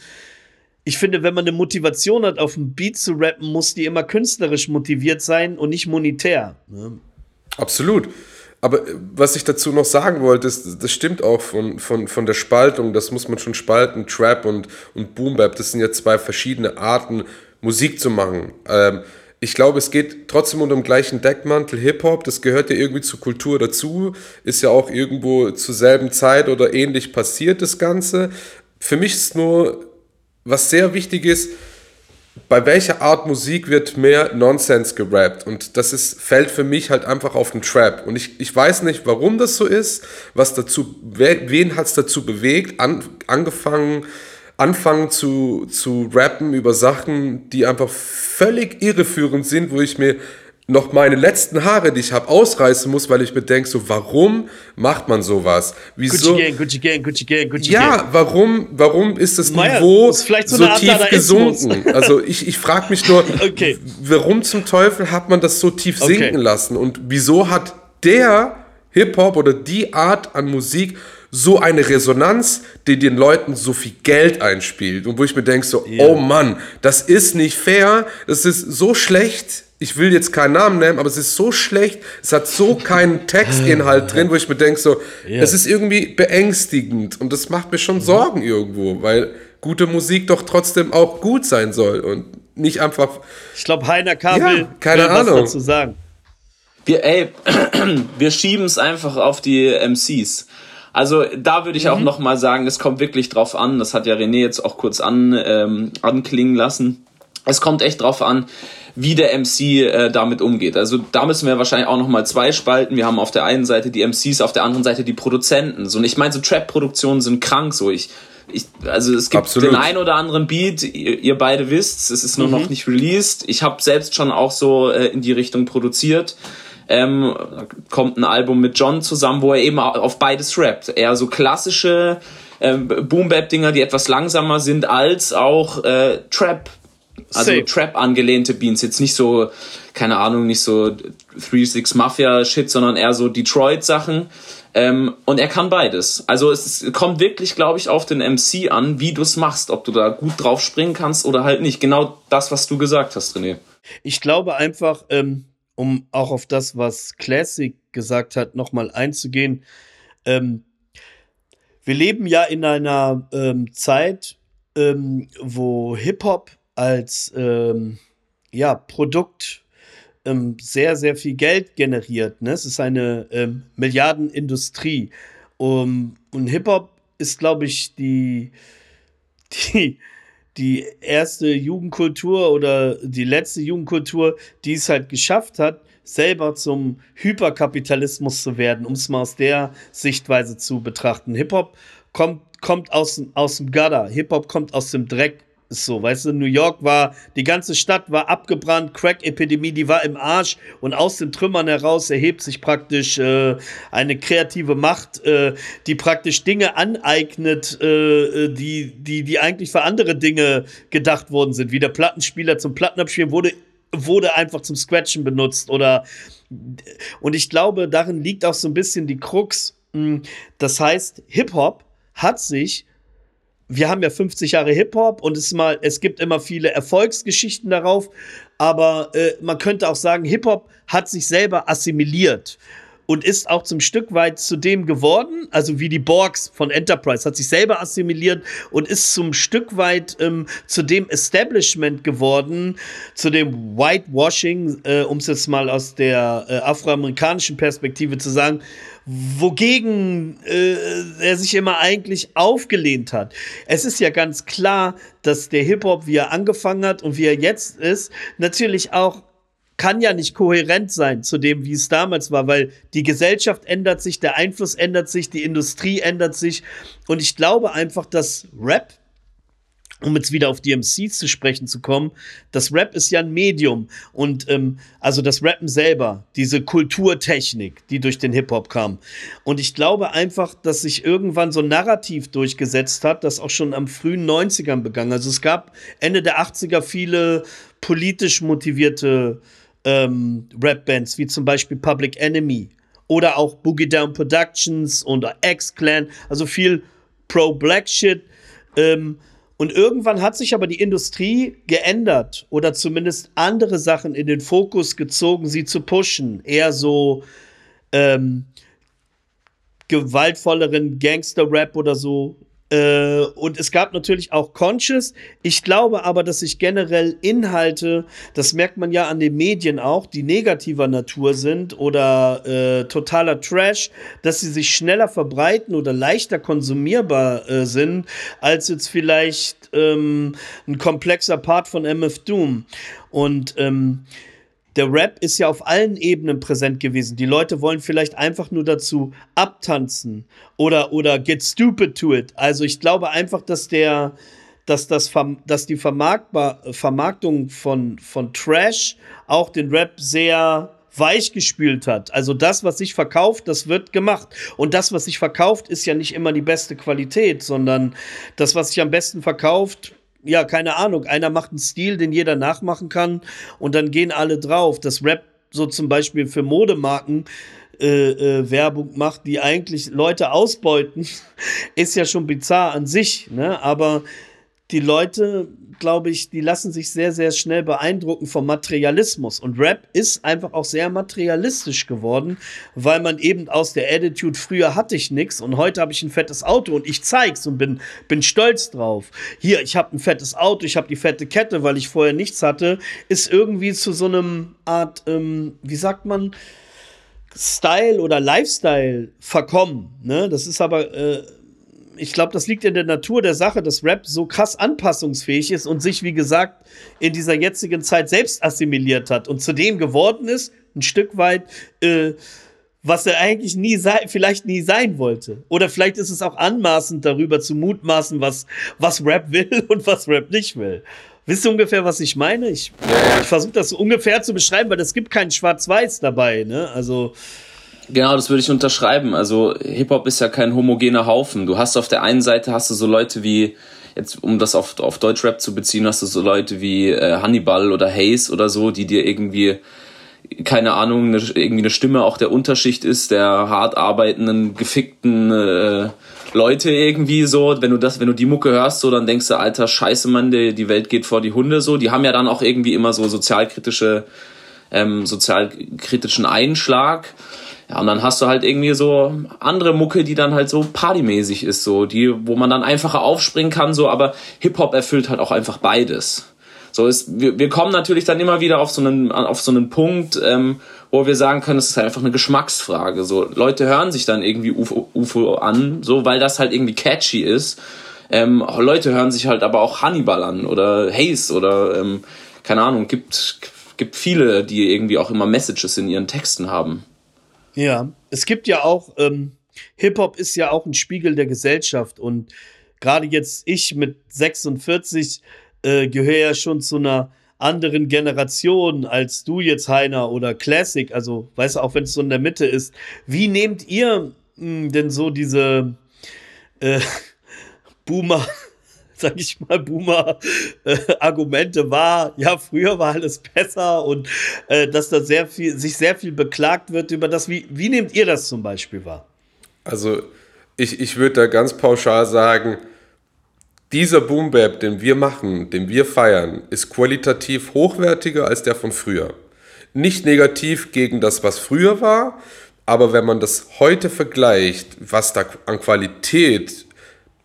ich finde, wenn man eine Motivation hat, auf dem Beat zu rappen, muss die immer künstlerisch motiviert sein und nicht monetär. Ne? Absolut. Aber äh, was ich dazu noch sagen wollte, ist, das stimmt auch von, von, von der Spaltung, das muss man schon spalten, Trap und, und Boom Bap, das sind ja zwei verschiedene Arten, Musik zu machen. Ähm, ich glaube, es geht trotzdem unter dem gleichen Deckmantel Hip-Hop, das gehört ja irgendwie zur Kultur dazu, ist ja auch irgendwo zur selben Zeit oder ähnlich passiert, das Ganze. Für mich ist nur was sehr wichtig ist, bei welcher Art Musik wird mehr Nonsense gerappt? Und das ist, fällt für mich halt einfach auf den Trap. Und ich, ich weiß nicht, warum das so ist, was dazu, wen hat es dazu bewegt, an, angefangen, anfangen zu, zu rappen über Sachen, die einfach völlig irreführend sind, wo ich mir noch meine letzten Haare, die ich habe, ausreißen muss, weil ich mir denke, so, warum macht man sowas? Wieso? Gucci Gang, Gucci Gang, Gucci Gang, Gucci ja, Gang. warum, warum ist das Meier, Niveau ist so, so tief gesunken? Also ich, ich frage mich nur, (laughs) okay. warum zum Teufel hat man das so tief sinken okay. lassen? Und wieso hat der Hip-Hop oder die Art an Musik so eine Resonanz, die den Leuten so viel Geld einspielt und wo ich mir denke so, yeah. oh Mann, das ist nicht fair, das ist so schlecht, ich will jetzt keinen Namen nennen, aber es ist so schlecht, es hat so keinen (laughs) Textinhalt drin, wo ich mir denke, so, yeah. es ist irgendwie beängstigend und das macht mir schon Sorgen irgendwo, weil gute Musik doch trotzdem auch gut sein soll und nicht einfach. Ich glaube, Heiner Kabel ja, keine Ahnung. was dazu sagen. Wir, ey, (clears throat) wir schieben es einfach auf die MCs. Also da würde ich mhm. auch noch mal sagen, es kommt wirklich drauf an. Das hat ja René jetzt auch kurz an, ähm, anklingen lassen. Es kommt echt drauf an, wie der MC äh, damit umgeht. Also da müssen wir wahrscheinlich auch noch mal zwei spalten. Wir haben auf der einen Seite die MCs, auf der anderen Seite die Produzenten. So, und ich meine, so Trap-Produktionen sind krank. So, ich, ich, also es gibt Absolut. den ein oder anderen Beat, ihr, ihr beide wisst, es ist nur mhm. noch nicht released. Ich habe selbst schon auch so äh, in die Richtung produziert. Ähm, kommt ein Album mit John zusammen, wo er eben auf beides rappt. Eher so klassische ähm, Boom-Bap-Dinger, die etwas langsamer sind, als auch äh, Trap. Also Safe. Trap angelehnte Beats. Jetzt nicht so, keine Ahnung, nicht so 3-6 Mafia-Shit, sondern eher so Detroit-Sachen. Ähm, und er kann beides. Also es kommt wirklich, glaube ich, auf den MC an, wie du es machst, ob du da gut drauf springen kannst oder halt nicht. Genau das, was du gesagt hast, René. Ich glaube einfach, ähm, um auch auf das, was Classic gesagt hat, nochmal einzugehen. Ähm, wir leben ja in einer ähm, Zeit, ähm, wo Hip-Hop als ähm, ja, Produkt ähm, sehr, sehr viel Geld generiert. Ne? Es ist eine ähm, Milliardenindustrie. Um, und Hip-Hop ist, glaube ich, die, (laughs) die, die erste Jugendkultur oder die letzte Jugendkultur, die es halt geschafft hat, selber zum Hyperkapitalismus zu werden, um es mal aus der Sichtweise zu betrachten. Hip-Hop kommt, kommt aus, aus dem Gutter, Hip-Hop kommt aus dem Dreck, so, weißt du, New York war, die ganze Stadt war abgebrannt, Crack-Epidemie, die war im Arsch und aus den Trümmern heraus erhebt sich praktisch äh, eine kreative Macht, äh, die praktisch Dinge aneignet, äh, die, die, die eigentlich für andere Dinge gedacht worden sind. Wie der Plattenspieler zum Plattenabspielen wurde, wurde einfach zum Scratchen benutzt oder und ich glaube, darin liegt auch so ein bisschen die Krux. Hm, das heißt, Hip-Hop hat sich wir haben ja 50 Jahre Hip-Hop und es, mal, es gibt immer viele Erfolgsgeschichten darauf, aber äh, man könnte auch sagen, Hip-Hop hat sich selber assimiliert und ist auch zum Stück weit zu dem geworden, also wie die Borgs von Enterprise, hat sich selber assimiliert und ist zum Stück weit ähm, zu dem Establishment geworden, zu dem Whitewashing, äh, um es jetzt mal aus der äh, afroamerikanischen Perspektive zu sagen, wogegen äh, er sich immer eigentlich aufgelehnt hat. Es ist ja ganz klar, dass der Hip-Hop, wie er angefangen hat und wie er jetzt ist, natürlich auch kann ja nicht kohärent sein zu dem, wie es damals war, weil die Gesellschaft ändert sich, der Einfluss ändert sich, die Industrie ändert sich. Und ich glaube einfach, dass Rap um jetzt wieder auf DMC zu sprechen zu kommen, das Rap ist ja ein Medium und ähm, also das Rappen selber, diese Kulturtechnik, die durch den Hip-Hop kam. Und ich glaube einfach, dass sich irgendwann so ein Narrativ durchgesetzt hat, das auch schon am frühen 90ern begann. Also es gab Ende der 80er viele politisch motivierte ähm, Rap-Bands, wie zum Beispiel Public Enemy oder auch Boogie Down Productions und X-Clan, also viel Pro-Black Shit. Ähm, und irgendwann hat sich aber die Industrie geändert oder zumindest andere Sachen in den Fokus gezogen, sie zu pushen. Eher so ähm, gewaltvolleren Gangster-Rap oder so äh, und es gab natürlich auch Conscious. Ich glaube aber, dass sich generell Inhalte, das merkt man ja an den Medien auch, die negativer Natur sind oder äh, totaler Trash, dass sie sich schneller verbreiten oder leichter konsumierbar äh, sind, als jetzt vielleicht ähm, ein komplexer Part von MF Doom. Und ähm, der Rap ist ja auf allen Ebenen präsent gewesen. Die Leute wollen vielleicht einfach nur dazu abtanzen oder, oder get stupid to it. Also ich glaube einfach, dass der, dass, das, dass die Vermarktbar Vermarktung von, von Trash auch den Rap sehr weich gespült hat. Also das, was sich verkauft, das wird gemacht. Und das, was sich verkauft, ist ja nicht immer die beste Qualität, sondern das, was sich am besten verkauft, ja, keine Ahnung, einer macht einen Stil, den jeder nachmachen kann und dann gehen alle drauf. Das Rap so zum Beispiel für Modemarken äh, äh, Werbung macht, die eigentlich Leute ausbeuten, (laughs) ist ja schon bizarr an sich, ne? Aber die Leute, glaube ich, die lassen sich sehr, sehr schnell beeindrucken vom Materialismus. Und Rap ist einfach auch sehr materialistisch geworden, weil man eben aus der Attitude, früher hatte ich nichts und heute habe ich ein fettes Auto und ich zeig's und bin, bin stolz drauf. Hier, ich habe ein fettes Auto, ich habe die fette Kette, weil ich vorher nichts hatte, ist irgendwie zu so einem Art, ähm, wie sagt man, Style oder Lifestyle verkommen. Ne? Das ist aber, äh, ich glaube, das liegt in der Natur der Sache, dass Rap so krass anpassungsfähig ist und sich, wie gesagt, in dieser jetzigen Zeit selbst assimiliert hat und zu dem geworden ist, ein Stück weit, äh, was er eigentlich nie sei, vielleicht nie sein wollte. Oder vielleicht ist es auch anmaßend darüber zu mutmaßen, was, was Rap will (laughs) und was Rap nicht will. Wisst ihr ungefähr, was ich meine? Ich, ich versuche das ungefähr zu beschreiben, weil es gibt kein Schwarz-Weiß dabei. Ne? Also Genau, das würde ich unterschreiben. Also Hip-Hop ist ja kein homogener Haufen. Du hast auf der einen Seite hast du so Leute wie, jetzt um das auf, auf Deutschrap zu beziehen, hast du so Leute wie äh, Hannibal oder Hayes oder so, die dir irgendwie keine Ahnung, eine, irgendwie eine Stimme auch der Unterschicht ist, der hart arbeitenden, gefickten äh, Leute irgendwie so. Wenn du das, wenn du die Mucke hörst, so, dann denkst du, alter Scheiße, Mann, die, die Welt geht vor die Hunde so. Die haben ja dann auch irgendwie immer so sozialkritische, ähm, sozialkritischen Einschlag. Ja, und dann hast du halt irgendwie so andere Mucke, die dann halt so partymäßig ist, so, die, wo man dann einfacher aufspringen kann, so, aber Hip-Hop erfüllt halt auch einfach beides. So ist, wir, wir kommen natürlich dann immer wieder auf so einen, auf so einen Punkt, ähm, wo wir sagen können, es ist halt einfach eine Geschmacksfrage. So, Leute hören sich dann irgendwie UFO, UFO an, so, weil das halt irgendwie catchy ist. Ähm, Leute hören sich halt aber auch Hannibal an oder Haze oder, ähm, keine Ahnung, gibt, gibt viele, die irgendwie auch immer Messages in ihren Texten haben. Ja, es gibt ja auch, ähm, Hip-Hop ist ja auch ein Spiegel der Gesellschaft und gerade jetzt ich mit 46 äh, gehöre ja schon zu einer anderen Generation als du jetzt, Heiner, oder Classic, also weißt du, auch wenn es so in der Mitte ist. Wie nehmt ihr mh, hm, denn so diese äh, (laughs) Boomer, (laughs) sag ich mal, Boomer-Argumente äh, wahr? Ja, früher war alles besser und äh, dass da sehr viel, sich sehr viel beklagt wird über das. Wie, wie nehmt ihr das zum Beispiel wahr? Also, ich, ich würde da ganz pauschal sagen, dieser Boom Bap, den wir machen, den wir feiern, ist qualitativ hochwertiger als der von früher. Nicht negativ gegen das, was früher war, aber wenn man das heute vergleicht, was da an Qualität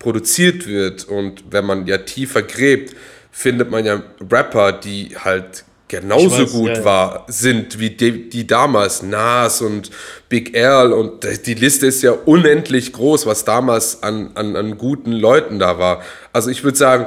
produziert wird und wenn man ja tiefer gräbt, findet man ja Rapper, die halt genauso weiß, gut ja, war, sind wie die, die, damals, Nas und Big Earl und die Liste ist ja unendlich groß, was damals an, an, an guten Leuten da war. Also ich würde sagen,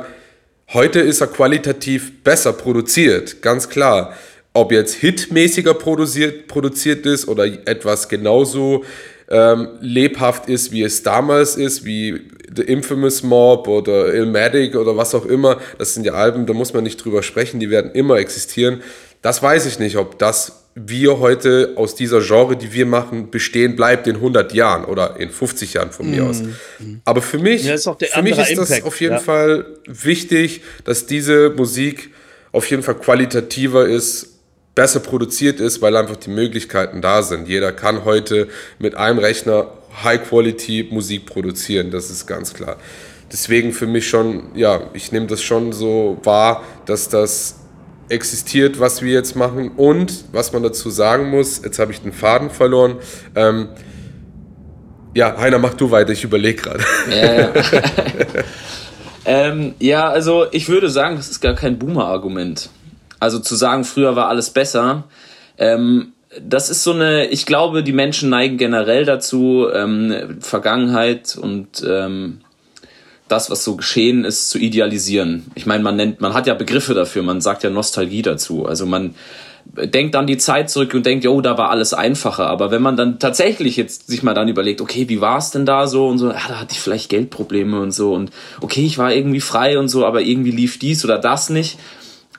heute ist er qualitativ besser produziert, ganz klar. Ob jetzt hitmäßiger produziert, produziert ist oder etwas genauso ähm, lebhaft ist, wie es damals ist, wie The Infamous Mob oder Illmatic oder was auch immer. Das sind ja Alben, da muss man nicht drüber sprechen, die werden immer existieren. Das weiß ich nicht, ob das wir heute aus dieser Genre, die wir machen, bestehen bleibt in 100 Jahren oder in 50 Jahren von mir mm. aus. Aber für mich, ja, für mich ist Impact, das auf jeden ja. Fall wichtig, dass diese Musik auf jeden Fall qualitativer ist besser produziert ist, weil einfach die Möglichkeiten da sind. Jeder kann heute mit einem Rechner High-Quality-Musik produzieren, das ist ganz klar. Deswegen für mich schon, ja, ich nehme das schon so wahr, dass das existiert, was wir jetzt machen. Und was man dazu sagen muss, jetzt habe ich den Faden verloren. Ähm, ja, Heiner, mach du weiter, ich überlege gerade. Ja, ja. (laughs) ähm, ja, also ich würde sagen, das ist gar kein Boomer-Argument. Also zu sagen, früher war alles besser, ähm, das ist so eine, ich glaube, die Menschen neigen generell dazu, ähm, Vergangenheit und ähm, das, was so geschehen ist, zu idealisieren. Ich meine, man nennt, man hat ja Begriffe dafür, man sagt ja Nostalgie dazu. Also man denkt an die Zeit zurück und denkt, oh, da war alles einfacher. Aber wenn man dann tatsächlich jetzt sich mal dann überlegt, okay, wie war es denn da so und so, ja, da hatte ich vielleicht Geldprobleme und so und okay, ich war irgendwie frei und so, aber irgendwie lief dies oder das nicht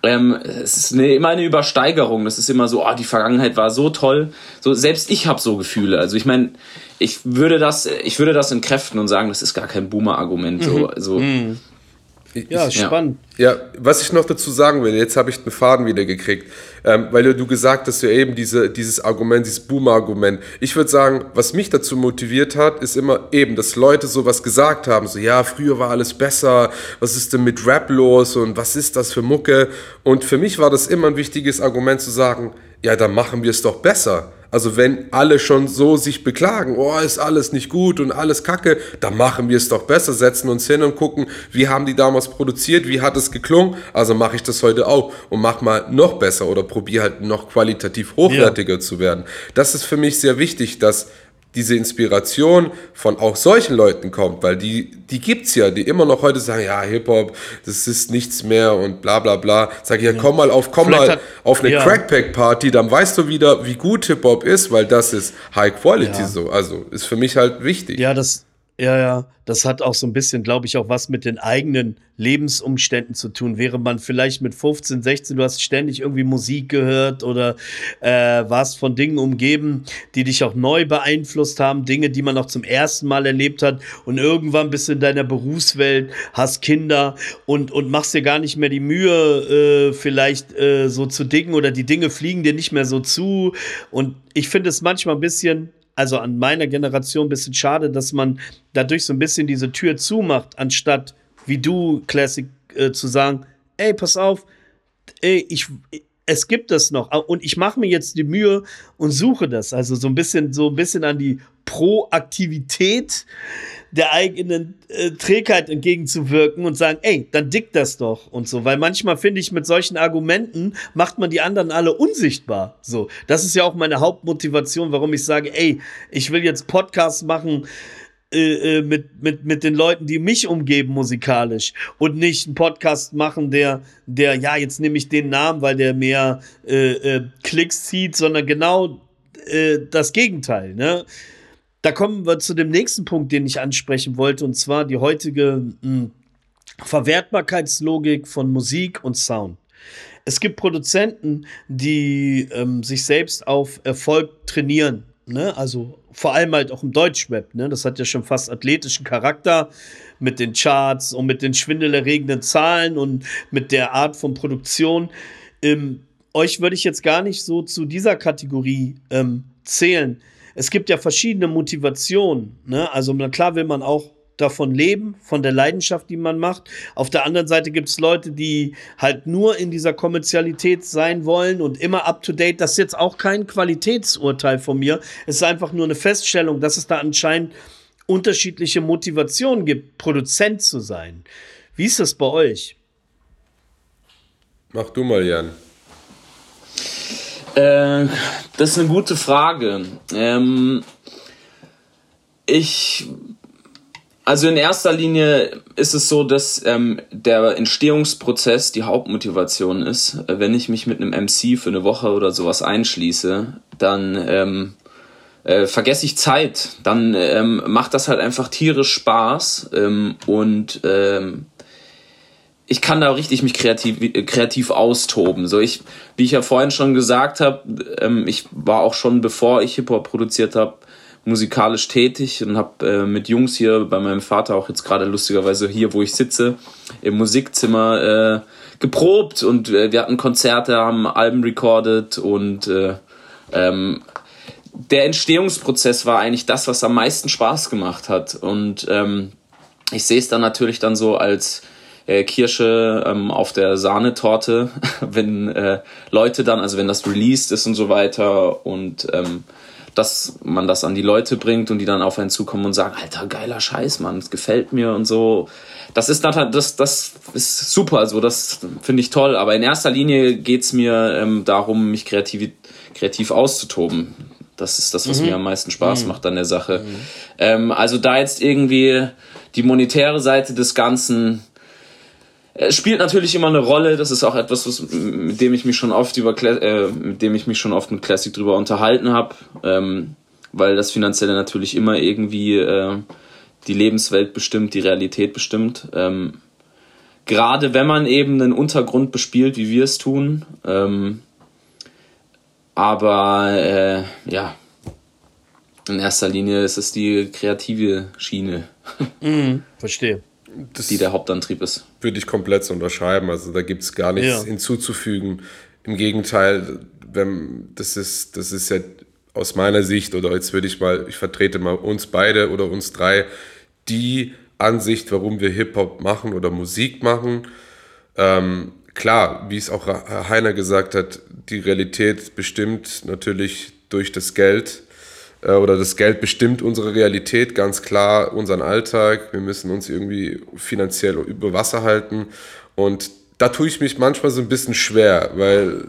ähm, es ist eine, immer eine Übersteigerung. Das ist immer so, oh, die Vergangenheit war so toll. So selbst ich habe so Gefühle. Also ich meine, ich würde das, ich würde das entkräften und sagen, das ist gar kein Boomer-Argument. So, mhm. also, mhm. Ja, spannend. Ja, was ich noch dazu sagen will, jetzt habe ich den Faden wieder gekriegt, ähm, weil du gesagt hast, ja eben diese, dieses Argument, dieses Boomer-Argument. Ich würde sagen, was mich dazu motiviert hat, ist immer eben, dass Leute sowas gesagt haben, so ja, früher war alles besser, was ist denn mit Rap los und was ist das für Mucke? Und für mich war das immer ein wichtiges Argument zu sagen, ja, dann machen wir es doch besser. Also wenn alle schon so sich beklagen, oh, ist alles nicht gut und alles kacke, dann machen wir es doch besser, setzen uns hin und gucken, wie haben die damals produziert, wie hat es geklungen, also mache ich das heute auch und mach mal noch besser oder probiere halt noch qualitativ hochwertiger ja. zu werden. Das ist für mich sehr wichtig, dass diese Inspiration von auch solchen Leuten kommt, weil die, die gibt's ja, die immer noch heute sagen, ja, Hip-Hop, das ist nichts mehr und bla bla bla. Sag ich, ja, komm mal auf, komm Vielleicht mal hat, auf eine ja. Crackpack-Party, dann weißt du wieder, wie gut Hip-Hop ist, weil das ist High Quality ja. so. Also ist für mich halt wichtig. Ja, das, ja, ja, das hat auch so ein bisschen, glaube ich, auch was mit den eigenen Lebensumständen zu tun. Wäre man vielleicht mit 15, 16, du hast ständig irgendwie Musik gehört oder äh, warst von Dingen umgeben, die dich auch neu beeinflusst haben, Dinge, die man auch zum ersten Mal erlebt hat und irgendwann bist du in deiner Berufswelt, hast Kinder und, und machst dir gar nicht mehr die Mühe, äh, vielleicht äh, so zu dingen oder die Dinge fliegen dir nicht mehr so zu. Und ich finde es manchmal ein bisschen also an meiner Generation ein bisschen schade, dass man dadurch so ein bisschen diese Tür zumacht, anstatt wie du, Classic, äh, zu sagen, ey, pass auf, ey, ich, es gibt das noch und ich mache mir jetzt die Mühe und suche das. Also so ein bisschen, so ein bisschen an die Proaktivität der eigenen äh, Trägheit entgegenzuwirken und sagen, ey, dann dick das doch und so. Weil manchmal finde ich, mit solchen Argumenten macht man die anderen alle unsichtbar. So, das ist ja auch meine Hauptmotivation, warum ich sage, ey, ich will jetzt Podcasts machen, äh, äh, mit, mit, mit den Leuten, die mich umgeben musikalisch und nicht einen Podcast machen, der, der, ja, jetzt nehme ich den Namen, weil der mehr äh, äh, Klicks zieht, sondern genau äh, das Gegenteil. Ne? Da kommen wir zu dem nächsten Punkt, den ich ansprechen wollte, und zwar die heutige mh, hm, Verwertbarkeitslogik von Musik und Sound. Es gibt Produzenten, die ähm, sich selbst auf Erfolg trainieren. Ne? Also vor allem halt auch im Deutschrap. Ne? Das hat ja schon fast athletischen Charakter mit den Charts und mit den schwindelerregenden Zahlen und mit der Art von Produktion. Ähm, euch würde ich jetzt gar nicht so zu dieser Kategorie ähm, zählen es gibt ja verschiedene Motivationen. Ne? Also klar will man auch davon leben, von der Leidenschaft, die man macht. Auf der anderen Seite gibt es Leute, die halt nur in dieser Kommerzialität sein wollen und immer up-to-date. Das ist jetzt auch kein Qualitätsurteil von mir. Es ist einfach nur eine Feststellung, dass es da anscheinend unterschiedliche Motivationen gibt, Produzent zu sein. Wie ist das bei euch? Mach du mal, Jan. Äh, das ist eine gute Frage. Ähm, ich, also in erster Linie ist es so, dass ähm, der Entstehungsprozess die Hauptmotivation ist. Wenn ich mich mit einem MC für eine Woche oder sowas einschließe, dann ähm, äh, vergesse ich Zeit. Dann ähm, macht das halt einfach tierisch Spaß ähm, und ähm, ich kann da richtig mich kreativ, kreativ austoben. So ich, wie ich ja vorhin schon gesagt habe, ähm, ich war auch schon, bevor ich Hip-Hop produziert habe, musikalisch tätig und habe äh, mit Jungs hier bei meinem Vater auch jetzt gerade lustigerweise hier, wo ich sitze, im Musikzimmer äh, geprobt und äh, wir hatten Konzerte, haben Alben recorded und äh, ähm, der Entstehungsprozess war eigentlich das, was am meisten Spaß gemacht hat und ähm, ich sehe es dann natürlich dann so als äh, Kirsche ähm, auf der Sahnetorte, (laughs) wenn äh, Leute dann, also wenn das released ist und so weiter und ähm, dass man das an die Leute bringt und die dann auf einen zukommen und sagen, alter, geiler Scheiß, Mann, das gefällt mir und so. Das ist dann das, das ist super, so das finde ich toll. Aber in erster Linie geht's mir ähm, darum, mich kreativ, kreativ auszutoben. Das ist das, was mhm. mir am meisten Spaß mhm. macht an der Sache. Mhm. Ähm, also da jetzt irgendwie die monetäre Seite des Ganzen es spielt natürlich immer eine Rolle. Das ist auch etwas, was, mit dem ich mich schon oft über, äh, mit dem ich mich schon oft mit Classic drüber unterhalten habe, ähm, weil das Finanzielle natürlich immer irgendwie äh, die Lebenswelt bestimmt, die Realität bestimmt. Ähm, Gerade wenn man eben einen Untergrund bespielt, wie wir es tun. Ähm, aber äh, ja, in erster Linie ist es die kreative Schiene. Mhm, verstehe das die der Hauptantrieb ist. Würde ich komplett so unterschreiben. Also da gibt es gar nichts ja. hinzuzufügen. Im Gegenteil, wenn, das, ist, das ist ja aus meiner Sicht, oder jetzt würde ich mal, ich vertrete mal uns beide oder uns drei, die Ansicht, warum wir Hip-Hop machen oder Musik machen. Ähm, klar, wie es auch Heiner gesagt hat, die Realität bestimmt natürlich durch das Geld äh, oder das Geld bestimmt unsere Realität, ganz klar unseren Alltag. Wir müssen uns irgendwie finanziell über Wasser halten und da tue ich mich manchmal so ein bisschen schwer, weil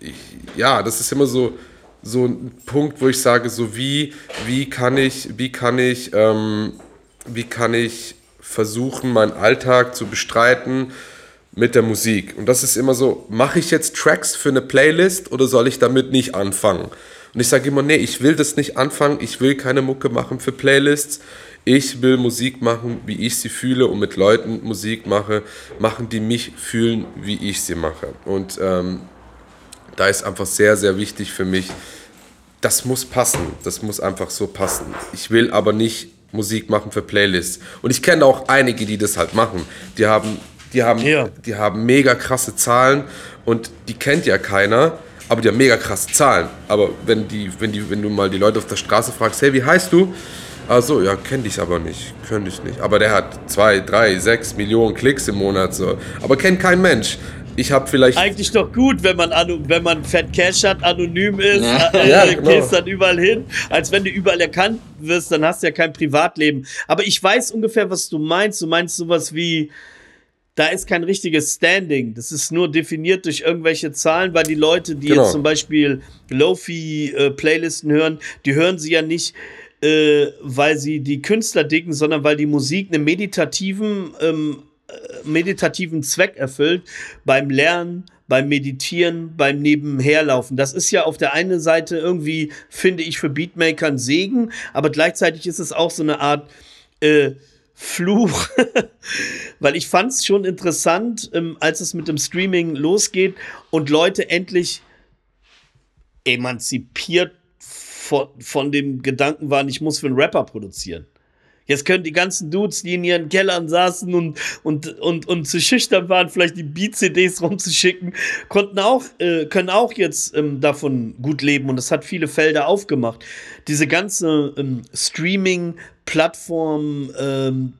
ich, ja, das ist immer so, so ein Punkt, wo ich sage, so wie, wie kann ich, wie kann ich, ähm, wie kann ich versuchen, meinen Alltag zu bestreiten mit der Musik. Und das ist immer so, mache ich jetzt Tracks für eine Playlist oder soll ich damit nicht anfangen? Und ich sage immer, nee, ich will das nicht anfangen, ich will keine Mucke machen für Playlists. Ich will Musik machen, wie ich sie fühle und mit Leuten Musik mache, machen, die mich fühlen, wie ich sie mache. Und ähm, da ist einfach sehr, sehr wichtig für mich, das muss passen. Das muss einfach so passen. Ich will aber nicht Musik machen für Playlists. Und ich kenne auch einige, die das halt machen. Die haben, die haben, Ja. die haben mega krasse Zahlen und die kennt ja keiner, aber die haben mega krasse Zahlen. Aber wenn, die, wenn, die, wenn du mal die Leute auf der Straße fragst, hey, wie heißt du? Also ja, kenne ich aber nicht, könnte ich nicht. Aber der hat zwei, drei, sechs Millionen Klicks im Monat so. Aber kennt kein Mensch. Ich habe vielleicht Eigentlich doch gut, wenn man, wenn man Fat Cash hat, anonym ist, Ja. äh, Ja, äh, genau. gehst dann überall hin. Als wenn du überall erkannt wirst, dann hast du ja kein Privatleben. Aber ich weiß ungefähr, was du meinst. Du meinst sowas wie, da ist kein richtiges Standing. Das ist nur definiert durch irgendwelche Zahlen, weil die Leute, die Genau. jetzt zum Beispiel Lofi-Playlisten hören, die hören sie ja nicht, äh, weil sie die Künstler dicken, sondern weil die Musik einen meditativen, ähm, äh, meditativen Zweck erfüllt beim Lernen, beim Meditieren, beim Nebenherlaufen. Das ist ja auf der einen Seite irgendwie, finde ich, für Beatmaker ein Segen, aber gleichzeitig ist es auch so eine Art äh, Fluch, (laughs) weil ich fand es schon interessant, ähm, als es mit dem Streaming losgeht und Leute endlich emanzipiert von, von dem Gedanken waren, ich muss für einen Rapper produzieren. Jetzt können die ganzen Dudes, die in ihren Kellern saßen und, und, und, und zu schüchtern waren, vielleicht die Beat-CDs rumzuschicken, konnten auch, äh, können auch jetzt ähm, davon gut leben und das hat viele Felder aufgemacht. Diese ganze ähm, Streaming-Plattform, ähm,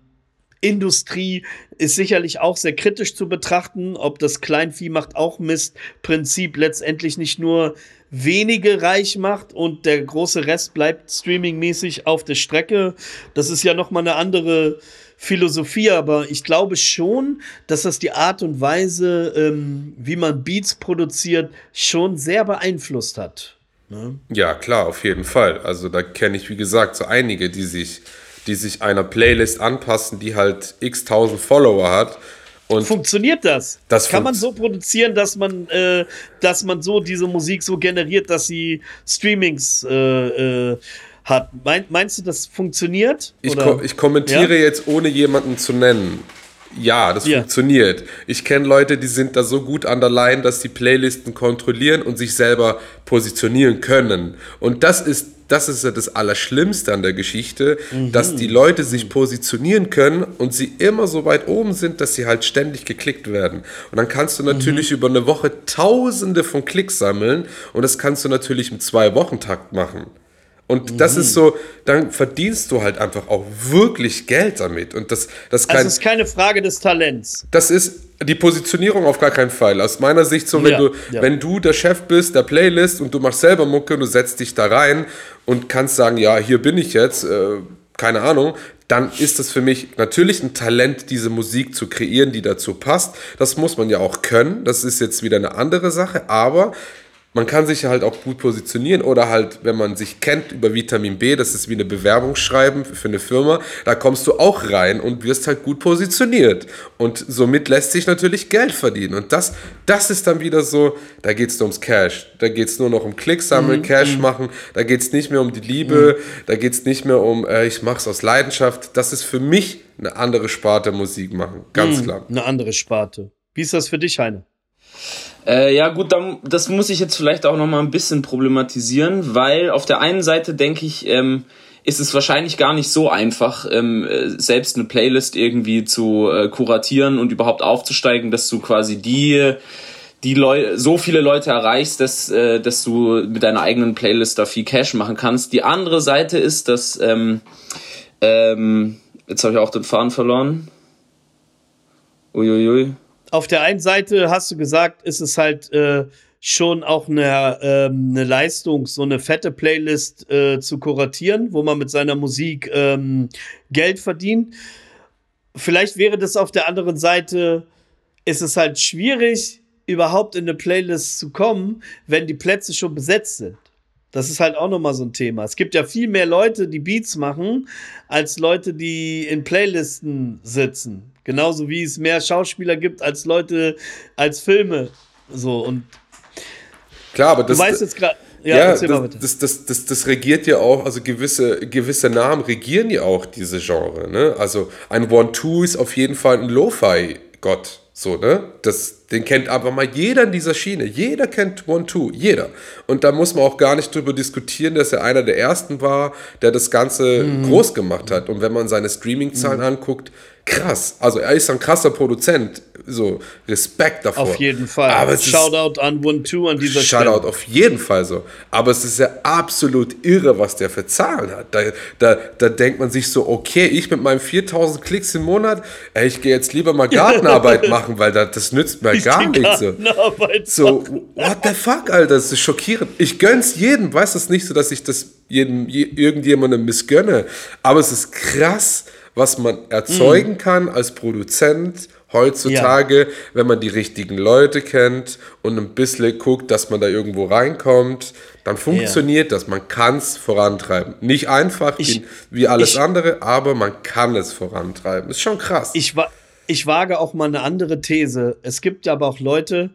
Industrie ist sicherlich auch sehr kritisch zu betrachten, ob das Kleinvieh macht auch Mist Prinzip letztendlich nicht nur wenige reich macht und der große Rest bleibt streamingmäßig auf der Strecke. Das ist ja noch mal eine andere Philosophie, aber ich glaube schon, dass das die Art und Weise, ähm, wie man Beats produziert, schon sehr beeinflusst hat. Ne? Ja, klar, auf jeden Fall. Also da kenne ich, wie gesagt, so einige, die sich, die sich einer Playlist anpassen, die halt x tausend Follower hat. Und Funktioniert das? Das Kann man so produzieren, dass man, äh, dass man so diese Musik so generiert, dass sie Streamings äh, äh, hat? Mein, meinst du, das funktioniert? ich, ko ich kommentiere Ja? jetzt, ohne jemanden zu nennen. Ja, das Ja. funktioniert. Ich kenne Leute, die sind da so gut an der Line, dass die Playlisten kontrollieren und sich selber positionieren können. Und das ist, das ist ja das Allerschlimmste an der Geschichte, dass die Leute sich positionieren können und sie immer so weit oben sind, dass sie halt ständig geklickt werden. Und dann kannst du natürlich über eine Woche Tausende von Klicks sammeln und das kannst du natürlich im Zwei-Wochen-Takt machen. Und das ist so, dann verdienst du halt einfach auch wirklich Geld damit. Und das, das Also es ist keine Frage des Talents. das ist die Positionierung auf gar keinen Fall. Aus meiner Sicht so, wenn Ja, du, ja. wenn du der Chef bist der Playlist und du machst selber Mucke und du setzt dich da rein und kannst sagen, ja, hier bin ich jetzt, äh, keine Ahnung, dann ist das für mich natürlich ein Talent, diese Musik zu kreieren, die dazu passt. Das muss man ja auch können. Das ist jetzt wieder eine andere Sache, aber man kann sich halt auch gut positionieren oder halt, wenn man sich kennt über Vitamin B, das ist wie eine Bewerbung schreiben für eine Firma, da kommst du auch rein und wirst halt gut positioniert. Und somit lässt sich natürlich Geld verdienen. Und das, das ist dann wieder so, da geht es nur ums Cash. Da geht es nur noch um Klicks sammeln, Cash machen. Da geht es nicht mehr um die Liebe. Da geht es nicht mehr um, äh, ich mache es aus Leidenschaft. Das ist für mich eine andere Sparte Musik machen. Ganz klar. Eine andere Sparte. Wie ist das für dich, Heine? Äh, ja gut, dann, das muss ich jetzt vielleicht auch noch mal ein bisschen problematisieren, weil auf der einen Seite denke ich, ähm, ist es wahrscheinlich gar nicht so einfach, ähm, äh, selbst eine Playlist irgendwie zu äh, kuratieren und überhaupt aufzusteigen, dass du quasi die die Leute so viele Leute erreichst, dass äh, dass du mit deiner eigenen Playlist da viel Cash machen kannst. Die andere Seite ist, dass ähm, ähm, jetzt habe ich auch den Faden verloren. Uiuiui. Auf der einen Seite hast du gesagt, ist es halt äh, schon auch eine, ähm, eine Leistung, so eine fette Playlist äh, zu kuratieren, wo man mit seiner Musik ähm, Geld verdient. Vielleicht wäre das auf der anderen Seite, ist es halt schwierig, überhaupt in eine Playlist zu kommen, wenn die Plätze schon besetzt sind. Das ist halt auch nochmal so ein Thema. Es gibt ja viel mehr Leute, die Beats machen, als Leute, die in Playlisten sitzen. Genauso wie es mehr Schauspieler gibt als Leute, als Filme. So und Klar, aber das, du weißt jetzt gerade. Ja, ja, das, das, das, das, regiert ja auch, also gewisse, gewisse Namen regieren ja auch diese Genre. Ne? Also ein One-Two ist auf jeden Fall ein Lo-Fi-Gott. So, ne? Das, den kennt aber mal jeder in dieser Schiene. Jeder kennt One-Two, jeder. Und da muss man auch gar nicht drüber diskutieren, dass er einer der ersten war, der das Ganze Mhm. groß gemacht hat. Und wenn man seine Streaming-Zahlen anguckt, krass. Also er ist ein krasser Produzent. So, Respekt davor. Auf jeden Fall. Aber Shoutout an One Two an dieser Shoutout Stelle. auf jeden Fall so. Aber es ist ja absolut irre, was der für Zahlen hat. Da, da, da denkt man sich so, okay, ich mit meinen 4000 Klicks im Monat, ey, ich gehe jetzt lieber mal (laughs) Gartenarbeit machen, weil da, das nützt mir gar Die nichts. So. So, what the fuck, Alter, das ist schockierend. Ich gönn's jedem, weiß es nicht so, dass ich das jedem, je, irgendjemandem missgönne. Aber es ist krass, was man erzeugen Mhm. kann als Produzent heutzutage, wenn man die richtigen Leute kennt und ein bisschen guckt, dass man da irgendwo reinkommt, dann funktioniert das. Man kann es vorantreiben. Nicht einfach Ich- wie, alles ich- andere, aber man kann es vorantreiben. Ist schon krass. Ich, wa ich wage auch mal eine andere These. Es gibt ja aber auch Leute,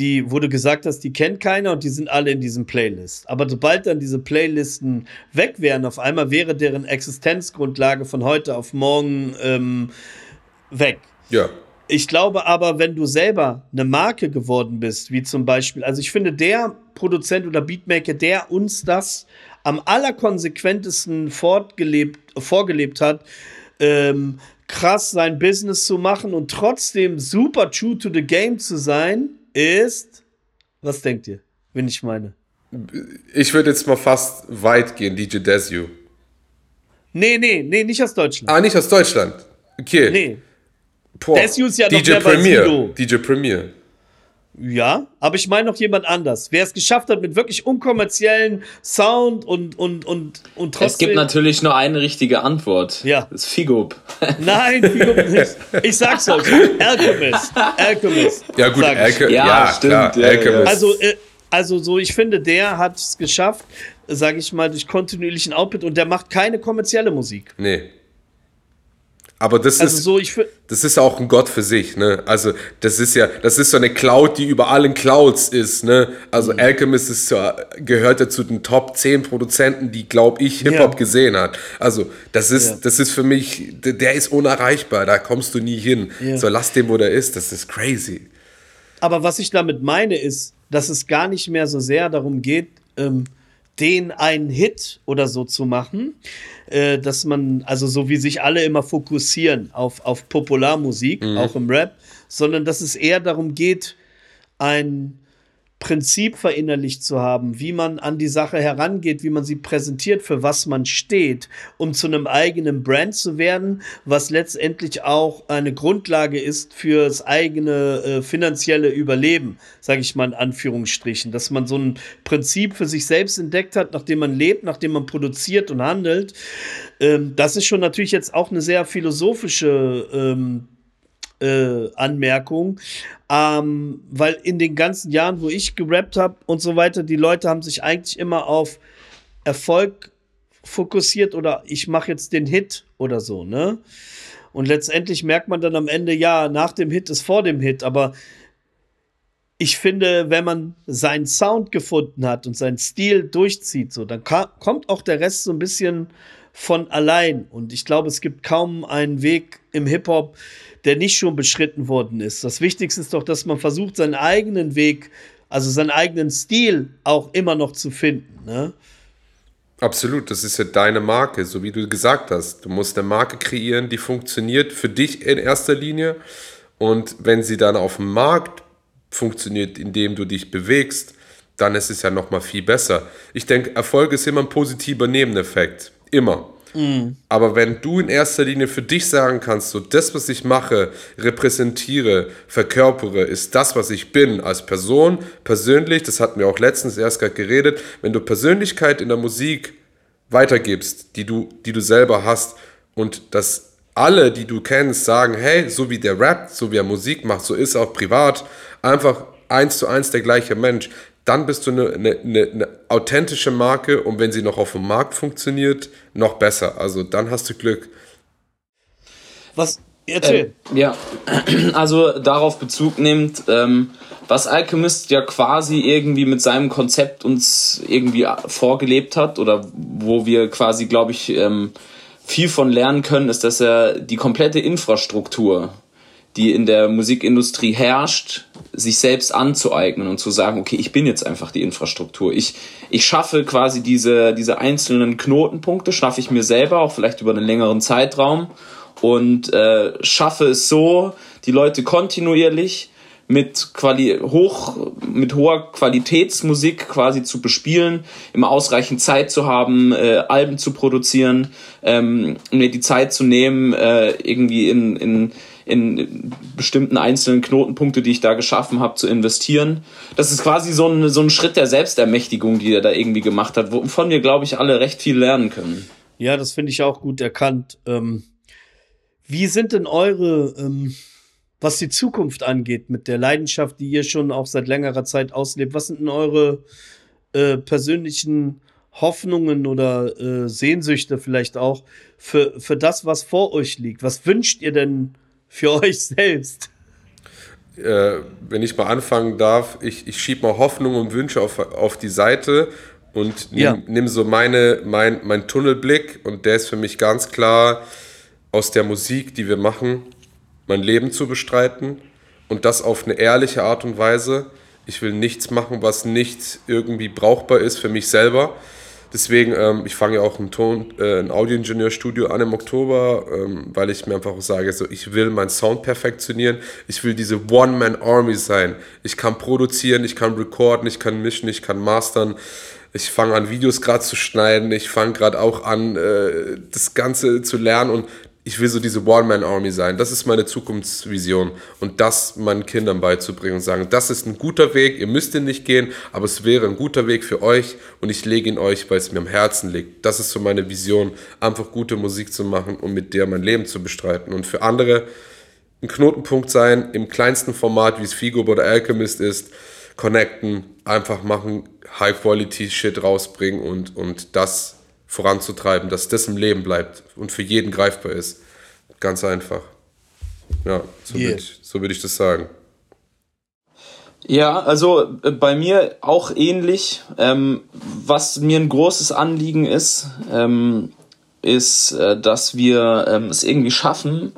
die, wo du gesagt hast, die kennt keiner und die sind alle in diesem Playlist. Aber sobald dann diese Playlisten weg wären, auf einmal wäre deren Existenzgrundlage von heute auf morgen ähm, weg. ja. Ich glaube aber, wenn du selber eine Marke geworden bist, wie zum Beispiel, also ich finde, der Produzent oder Beatmaker, der uns das am allerkonsequentesten fortgelebt, vorgelebt hat, ähm, krass sein Business zu machen und trotzdem super true to the game zu sein, ist, was denkt ihr, wenn ich meine? Ich würde jetzt mal fast weit gehen, DJ Desu. Nee, nee, nee, nicht aus Deutschland. Ah, nicht aus Deutschland. Okay. Nee. Boah. Desu ist ja noch DJ bei Premier. Sido. DJ Premier. Ja, aber ich meine noch jemand anders. Wer es geschafft hat mit wirklich unkommerziellen Sound und, und, und, und trotzdem. Es gibt natürlich nur eine richtige Antwort. Ja. Das ist Figop. Nein, Figo nicht. Ich sag's euch. Alchemist. Alchemist. Ja, gut. Alke Ja, ja, stimmt, klar, ja, Alchemist. Also, äh, also so, ich finde, der hat es geschafft, sage ich mal, durch kontinuierlichen Output und der macht keine kommerzielle Musik. Nee. Aber das Also ist, so, ich das ist auch ein Gott für sich, ne? Also, das ist ja, das ist so eine Cloud, die über allen Clouds ist, ne? Also, Mhm. Alchemist ist ja, gehört ja zu den Top 10 Produzenten, die, glaube ich, Hip-Hop Ja. gesehen hat. Also, das ist, Ja. das ist für mich, der der ist unerreichbar, da kommst du nie hin. Ja. So, lass den, wo der ist, das ist crazy. Aber was ich damit meine, ist, dass es gar nicht mehr so sehr darum geht, ähm, den einen Hit oder so zu machen, äh, dass man, also so wie sich alle immer fokussieren auf, auf Popularmusik, auch im Rap, sondern dass es eher darum geht, ein Prinzip verinnerlicht zu haben, wie man an die Sache herangeht, wie man sie präsentiert, für was man steht, um zu einem eigenen Brand zu werden, was letztendlich auch eine Grundlage ist fürs eigene äh, finanzielle Überleben, sage ich mal in Anführungsstrichen, dass man so ein Prinzip für sich selbst entdeckt hat, nachdem man lebt, nachdem man produziert und handelt. Ähm, das ist schon natürlich jetzt auch eine sehr philosophische ähm, äh, Anmerkung, ähm, weil in den ganzen Jahren, wo ich gerappt habe und so weiter, die Leute haben sich eigentlich immer auf Erfolg fokussiert oder ich mache jetzt den Hit oder so, ne? Und letztendlich merkt man dann am Ende, ja, nach dem Hit ist vor dem Hit, aber ich finde, wenn man seinen Sound gefunden hat und seinen Stil durchzieht, so, dann kommt auch der Rest so ein bisschen von allein. Und ich glaube, es gibt kaum einen Weg im Hip-Hop, der nicht schon beschritten worden ist. Das Wichtigste ist doch, dass man versucht, seinen eigenen Weg, also seinen eigenen Stil auch immer noch zu finden. Ne? Absolut, das ist ja deine Marke, so wie du gesagt hast. Du musst eine Marke kreieren, die funktioniert für dich in erster Linie. Und wenn sie dann auf dem Markt funktioniert, indem du dich bewegst, dann ist es ja noch mal viel besser. Ich denke, Erfolg ist immer ein positiver Nebeneffekt. Immer. Aber wenn du in erster Linie für dich sagen kannst, so das, was ich mache, repräsentiere, verkörpere, ist das, was ich bin als Person, persönlich, das hatten wir auch letztens erst gerade geredet, wenn du Persönlichkeit in der Musik weitergibst, die du, die du selber hast und dass alle, die du kennst, sagen, hey, so wie der rappt, so wie er Musik macht, so ist er auch privat, einfach eins zu eins der gleiche Mensch, dann bist du eine, eine, eine, eine authentische Marke und wenn sie noch auf dem Markt funktioniert, noch besser. Also dann hast du Glück. Was? Erzähl. Ähm, ja, (clears throat) also darauf Bezug nimmt, ähm, was Alchemist ja quasi irgendwie mit seinem Konzept uns irgendwie vorgelebt hat oder wo wir quasi, glaube ich, ähm, viel von lernen können, ist, dass er die komplette Infrastruktur, die in der Musikindustrie herrscht, sich selbst anzueignen und zu sagen, okay, ich bin jetzt einfach die Infrastruktur. Ich, ich schaffe quasi diese, diese einzelnen Knotenpunkte, schaffe ich mir selber, auch vielleicht über einen längeren Zeitraum und äh, schaffe es so, die Leute kontinuierlich mit Quali hoch mit hoher Qualitätsmusik quasi zu bespielen, immer ausreichend Zeit zu haben, äh, Alben zu produzieren, ähm, mir die Zeit zu nehmen, äh, irgendwie in, in in bestimmten einzelnen Knotenpunkte, die ich da geschaffen habe, zu investieren. Das ist quasi so ein, so ein Schritt der Selbstermächtigung, die er da irgendwie gemacht hat, wovon wir, glaube ich, alle recht viel lernen können. Ja, das finde ich auch gut erkannt. Ähm, wie sind denn eure, ähm, was die Zukunft angeht, mit der Leidenschaft, die ihr schon auch seit längerer Zeit auslebt, was sind denn eure äh, persönlichen Hoffnungen oder äh, Sehnsüchte vielleicht auch für, für das, was vor euch liegt? Was wünscht ihr denn für euch selbst? Äh, wenn ich mal anfangen darf, ich, ich schiebe mal Hoffnung und Wünsche auf, auf die Seite und nimm, ja. nimm so meine, mein, mein Tunnelblick und der ist für mich ganz klar, aus der Musik, die wir machen, mein Leben zu bestreiten und das auf eine ehrliche Art und Weise. Ich will nichts machen, was nicht irgendwie brauchbar ist für mich selber. Deswegen, ähm, ich fange ja auch ein, Ton, äh, ein Audioingenieurstudio an im Oktober, ähm, weil ich mir einfach sage, so, ich will meinen Sound perfektionieren. Ich will diese One-Man-Army sein. Ich kann produzieren, ich kann recorden, ich kann mischen, ich kann mastern. Ich fange an, Videos gerade zu schneiden. Ich fange gerade auch an, äh, das Ganze zu lernen. Und ich will so diese One-Man-Army sein. Das ist meine Zukunftsvision. Und das meinen Kindern beizubringen und sagen, das ist ein guter Weg, ihr müsst ihn nicht gehen, aber es wäre ein guter Weg für euch und ich lege ihn euch, weil es mir am Herzen liegt. Das ist so meine Vision, einfach gute Musik zu machen und mit der mein Leben zu bestreiten. Und für andere ein Knotenpunkt sein, im kleinsten Format, wie es Figo oder Alchemist ist, connecten, einfach machen, High-Quality-Shit rausbringen und, und das voranzutreiben, dass das im Leben bleibt und für jeden greifbar ist. Ganz einfach. Ja, so yeah. würde ich, so würd ich das sagen. Ja, also äh, bei mir auch ähnlich. Ähm, was mir ein großes Anliegen ist, ähm, ist, äh, dass wir ähm, es irgendwie schaffen,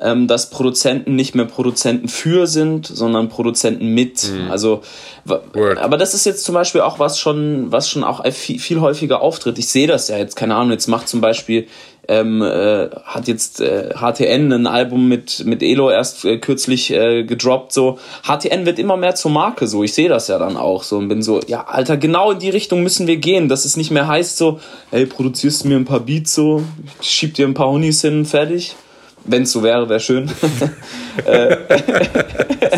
ähm, dass Produzenten nicht mehr Produzenten für sind, sondern Produzenten mit. Mhm. Also, Word. aber das ist jetzt zum Beispiel auch was schon, was schon auch viel, viel häufiger auftritt. Ich sehe das ja jetzt, keine Ahnung, jetzt macht zum Beispiel ähm, äh, hat jetzt äh, HTN ein Album mit mit Elo erst äh, kürzlich äh, gedroppt so HTN wird immer mehr zur Marke so ich sehe das ja dann auch so und bin so ja Alter genau in die Richtung müssen wir gehen dass es nicht mehr heißt so ey produzierst du mir ein paar Beats so schieb dir ein paar Honis hin fertig wenn es so wäre, wäre schön. (laughs) Äh,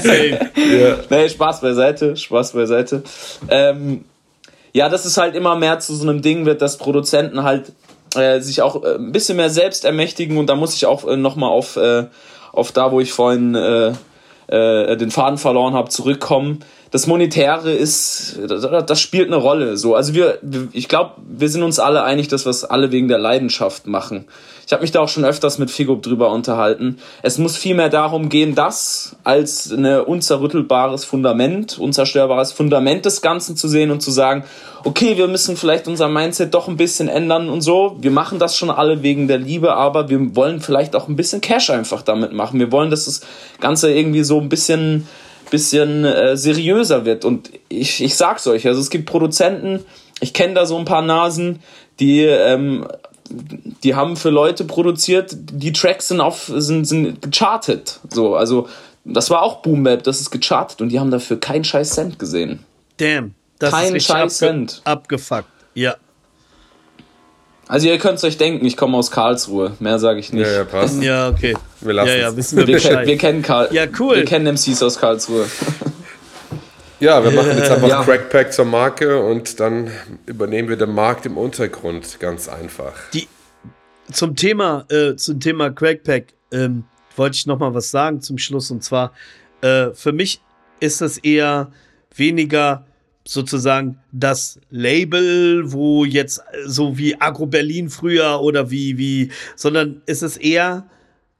ja. Nee, Spaß beiseite, Spaß beiseite. Ähm, ja, dass es halt immer mehr zu so einem Ding wird, dass Produzenten halt äh, sich auch äh, ein bisschen mehr selbst ermächtigen und da muss ich auch äh, nochmal auf, äh, auf da, wo ich vorhin äh, äh, den Faden verloren habe, zurückkommen das Monetäre ist, das spielt eine Rolle. So, also wir, ich glaube, wir sind uns alle einig, dass wir es alle wegen der Leidenschaft machen. Ich habe mich da auch schon öfters mit Figo drüber unterhalten. Es muss vielmehr darum gehen, das als ein unzerrüttelbares Fundament, unzerstörbares Fundament des Ganzen zu sehen und zu sagen, okay, wir müssen vielleicht unser Mindset doch ein bisschen ändern und so. Wir machen das schon alle wegen der Liebe, aber wir wollen vielleicht auch ein bisschen Cash einfach damit machen. Wir wollen, dass das Ganze irgendwie so ein bisschen bisschen äh, seriöser wird. Und ich, ich sag's euch, also es gibt Produzenten, ich kenne da so ein paar Nasen, die, ähm, die haben für Leute produziert, die Tracks sind auf, sind, sind gechartet. So, also das war auch Boom Bap, das ist gechartet und die haben dafür keinen scheiß Cent gesehen. Damn. Das Kein ist scheiß abge Cent. Abgefuckt, ja. Also ihr könnt es euch denken, ich komme aus Karlsruhe. Mehr sage ich nicht. Ja, ja, passt. Ja, okay. Wir lassen ja, ja, es. wissen wir Wir, Bescheid. wir kennen Karl. Ja, cool. Wir kennen MCs aus Karlsruhe. Ja, wir machen jetzt einfach Ja. Crackpack zur Marke und dann übernehmen wir den Markt im Untergrund. Ganz einfach. Die, zum Thema, äh, zum Thema Crackpack ähm, wollte ich noch mal was sagen zum Schluss. Und zwar, äh, für mich ist das eher weniger sozusagen das Label, wo jetzt äh, so wie Agro Berlin früher oder wie, wie, sondern es ist eher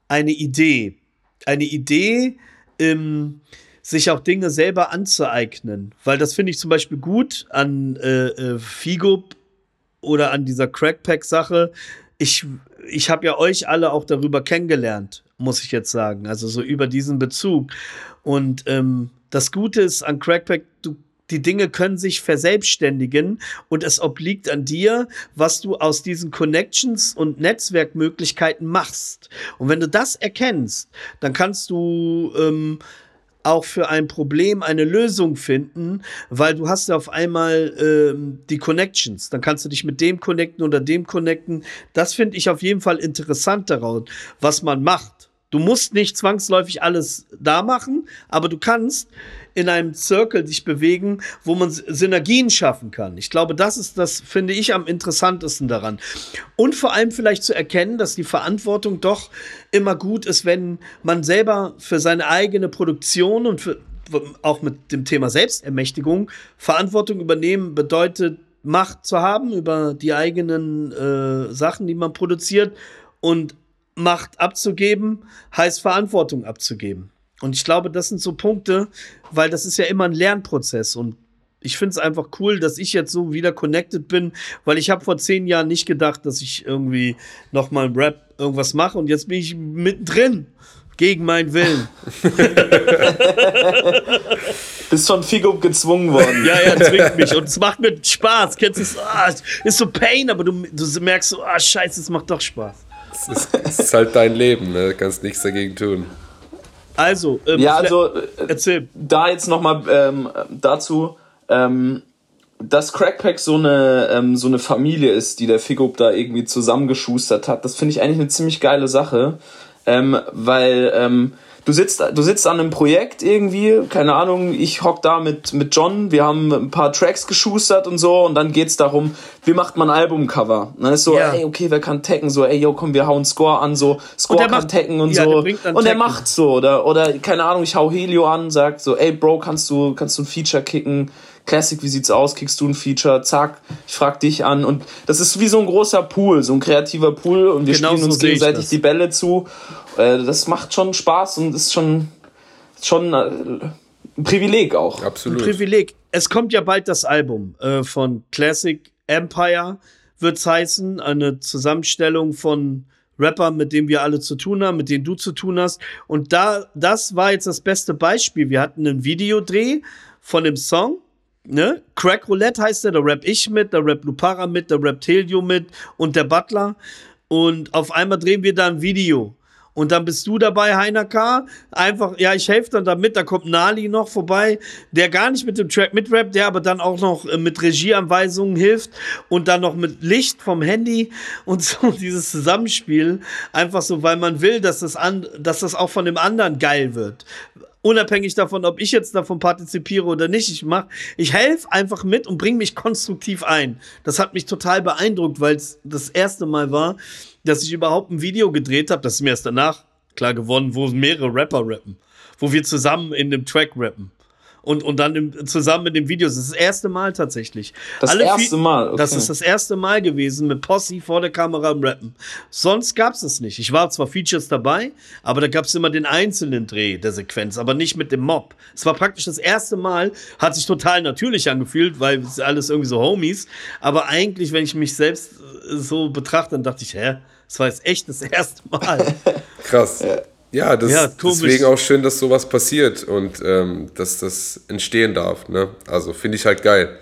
eine Idee. Eine Idee, ähm, sich auch Dinge selber anzueignen. Weil das finde ich zum Beispiel gut an äh, äh, Figo oder an dieser Crackpack-Sache. Ich, ich habe ja euch alle auch darüber kennengelernt, muss ich jetzt sagen. Also so über diesen Bezug. Und ähm, das Gute ist an Crackpack, du, die Dinge können sich verselbstständigen und es obliegt an dir, was du aus diesen Connections und Netzwerkmöglichkeiten machst. Und wenn du das erkennst, dann kannst du ähm, auch für ein Problem eine Lösung finden, weil du hast ja auf einmal ähm, die Connections. Dann kannst du dich mit dem connecten oder dem connecten. Das finde ich auf jeden Fall interessant daran, was man macht. Du musst nicht zwangsläufig alles da machen, aber du kannst in einem Circle dich bewegen, wo man Synergien schaffen kann. Ich glaube, das ist das, finde ich, am interessantesten daran. Und vor allem vielleicht zu erkennen, dass die Verantwortung doch immer gut ist, wenn man selber für seine eigene Produktion und für, auch mit dem Thema Selbstermächtigung Verantwortung übernehmen bedeutet, Macht zu haben über die eigenen äh, Sachen, die man produziert und Macht abzugeben, heißt Verantwortung abzugeben. Und ich glaube, das sind so Punkte, weil das ist ja immer ein Lernprozess und ich finde es einfach cool, dass ich jetzt so wieder connected bin, weil ich habe vor zehn Jahren nicht gedacht, dass ich irgendwie noch mal im Rap irgendwas mache und jetzt bin ich mittendrin gegen meinen Willen. (laughs) Bist von Figo gezwungen worden. Ja, ja, zwingt mich und es macht mir Spaß. Kennst du es? Ah, ist so Pain, aber du, du merkst so, ah, scheiße, es macht doch Spaß. Es ist, es ist halt dein Leben, ne? Du kannst nichts dagegen tun. Also, ähm, Ja, also äh, erzähl. da jetzt nochmal ähm, dazu, ähm, dass Crackpack so eine, ähm, so eine Familie ist, die der Figup da irgendwie zusammengeschustert hat, das finde ich eigentlich eine ziemlich geile Sache, ähm, weil ähm, du sitzt, du sitzt an einem Projekt irgendwie, keine Ahnung, ich hock da mit, mit John, wir haben ein paar Tracks geschustert und so und dann geht's darum, wie macht man Albumcover? Und dann ist so, Ja. ey, okay, wer kann taggen? So, ey, yo, komm, wir hauen Score an, so, Score kann macht- taggen und ja, so. Und Taggen. macht so, oder, oder, keine Ahnung, ich hau Helio an, sagt so, ey, Bro, kannst du, kannst du ein Feature kicken? Classic, wie sieht's aus? Kickst du ein Feature? Zack, ich frag dich an. Und das ist wie so ein großer Pool, so ein kreativer Pool und wir Genau spielen so uns ich gegenseitig die Bälle zu. Äh, das macht schon Spaß und ist schon, schon äh, ein Privileg auch. Absolut. Privileg. Es kommt ja bald das Album äh, von Classic Empire, wird's heißen. Eine Zusammenstellung von Rappern, mit denen wir alle zu tun haben, mit denen du zu tun hast. Und da, das war jetzt das beste Beispiel. Wir hatten einen Videodreh von dem Song. Ne? Crack Roulette heißt der, da rap ich mit, da rap Lupara mit, da rappt Helio mit und der Butler. Und auf einmal drehen wir da ein Video. Und dann bist du dabei, Heiner K. Einfach, ja, ich helfe dann damit. Da kommt Nali noch vorbei, der gar nicht mit dem Track mitrappt, der aber dann auch noch äh, mit Regieanweisungen hilft und dann noch mit Licht vom Handy und (laughs) so dieses Zusammenspiel. Einfach so, weil man will, dass das, an, dass das auch von dem anderen geil wird. Unabhängig davon, ob ich jetzt davon partizipiere oder nicht, ich mach, ich helfe einfach mit und bringe mich konstruktiv ein. Das hat mich total beeindruckt, weil es das erste Mal war, dass ich überhaupt ein Video gedreht habe. Das ist mir erst danach klar geworden, wo mehrere Rapper rappen, wo wir zusammen in dem Track rappen. Und, und dann im, zusammen mit dem Video. Das ist das erste Mal tatsächlich. Das Alle erste Mal, okay. Das ist das erste Mal gewesen mit Posse vor der Kamera im Rappen. Sonst gab's es nicht. Ich war zwar Features dabei, aber da gab's immer den einzelnen Dreh der Sequenz, aber nicht mit dem Mob. Es war praktisch das erste Mal, hat sich total natürlich angefühlt, weil es alles irgendwie so Homies. Aber eigentlich, wenn ich mich selbst äh, so betrachte, dann dachte ich, hä, das war jetzt echt das erste Mal. (laughs) Krass. Ja, das Ja, deswegen auch schön, dass sowas passiert und ähm, dass das entstehen darf. Ne? Also finde ich halt geil.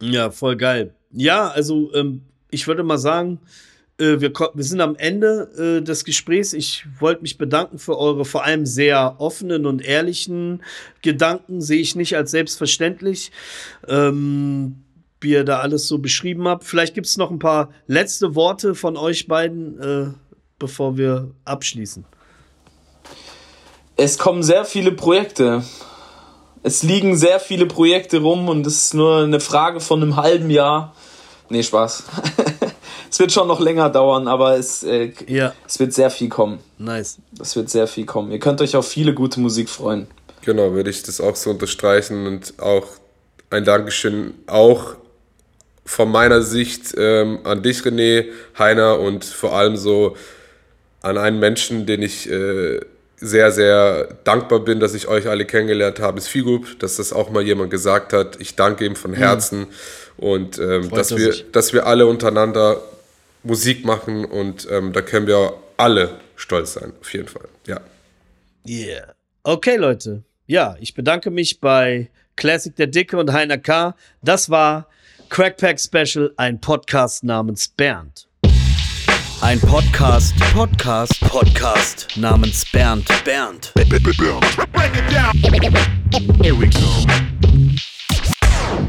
Ja, voll geil. Ja, also ähm, ich würde mal sagen, äh, wir, wir sind am Ende äh, des Gesprächs. Ich wollte mich bedanken für eure vor allem sehr offenen und ehrlichen Gedanken. Sehe ich nicht als selbstverständlich. Ähm, wie ihr da alles so beschrieben habt. Vielleicht gibt es noch ein paar letzte Worte von euch beiden, äh, bevor wir abschließen. Es kommen sehr viele Projekte. Es liegen sehr viele Projekte rum und es ist nur eine Frage von einem halben Jahr. Nee, Spaß. (laughs) es wird schon noch länger dauern, aber es, äh, Ja, es wird sehr viel kommen. nice. Es wird sehr viel kommen. Ihr könnt euch auf viele gute Musik freuen. Genau, würde ich das auch so unterstreichen und auch ein Dankeschön auch von meiner Sicht ähm, an dich, René, Heiner und vor allem so an einen Menschen, den ich äh, sehr, sehr dankbar bin, dass ich euch alle kennengelernt habe, ist Figup, dass das auch mal jemand gesagt hat. Ich danke ihm von Herzen und ähm, dass, wir, sich. dass wir alle untereinander Musik machen und ähm, da können wir alle stolz sein, auf jeden Fall. Ja. Yeah. Okay, Leute. Ja, ich bedanke mich bei Classic der Dicke und Heiner K. Das war Crackpack Special, ein Podcast namens Bernd. Ein Podcast, Podcast, Podcast namens Bernd, Bernd. Here we go.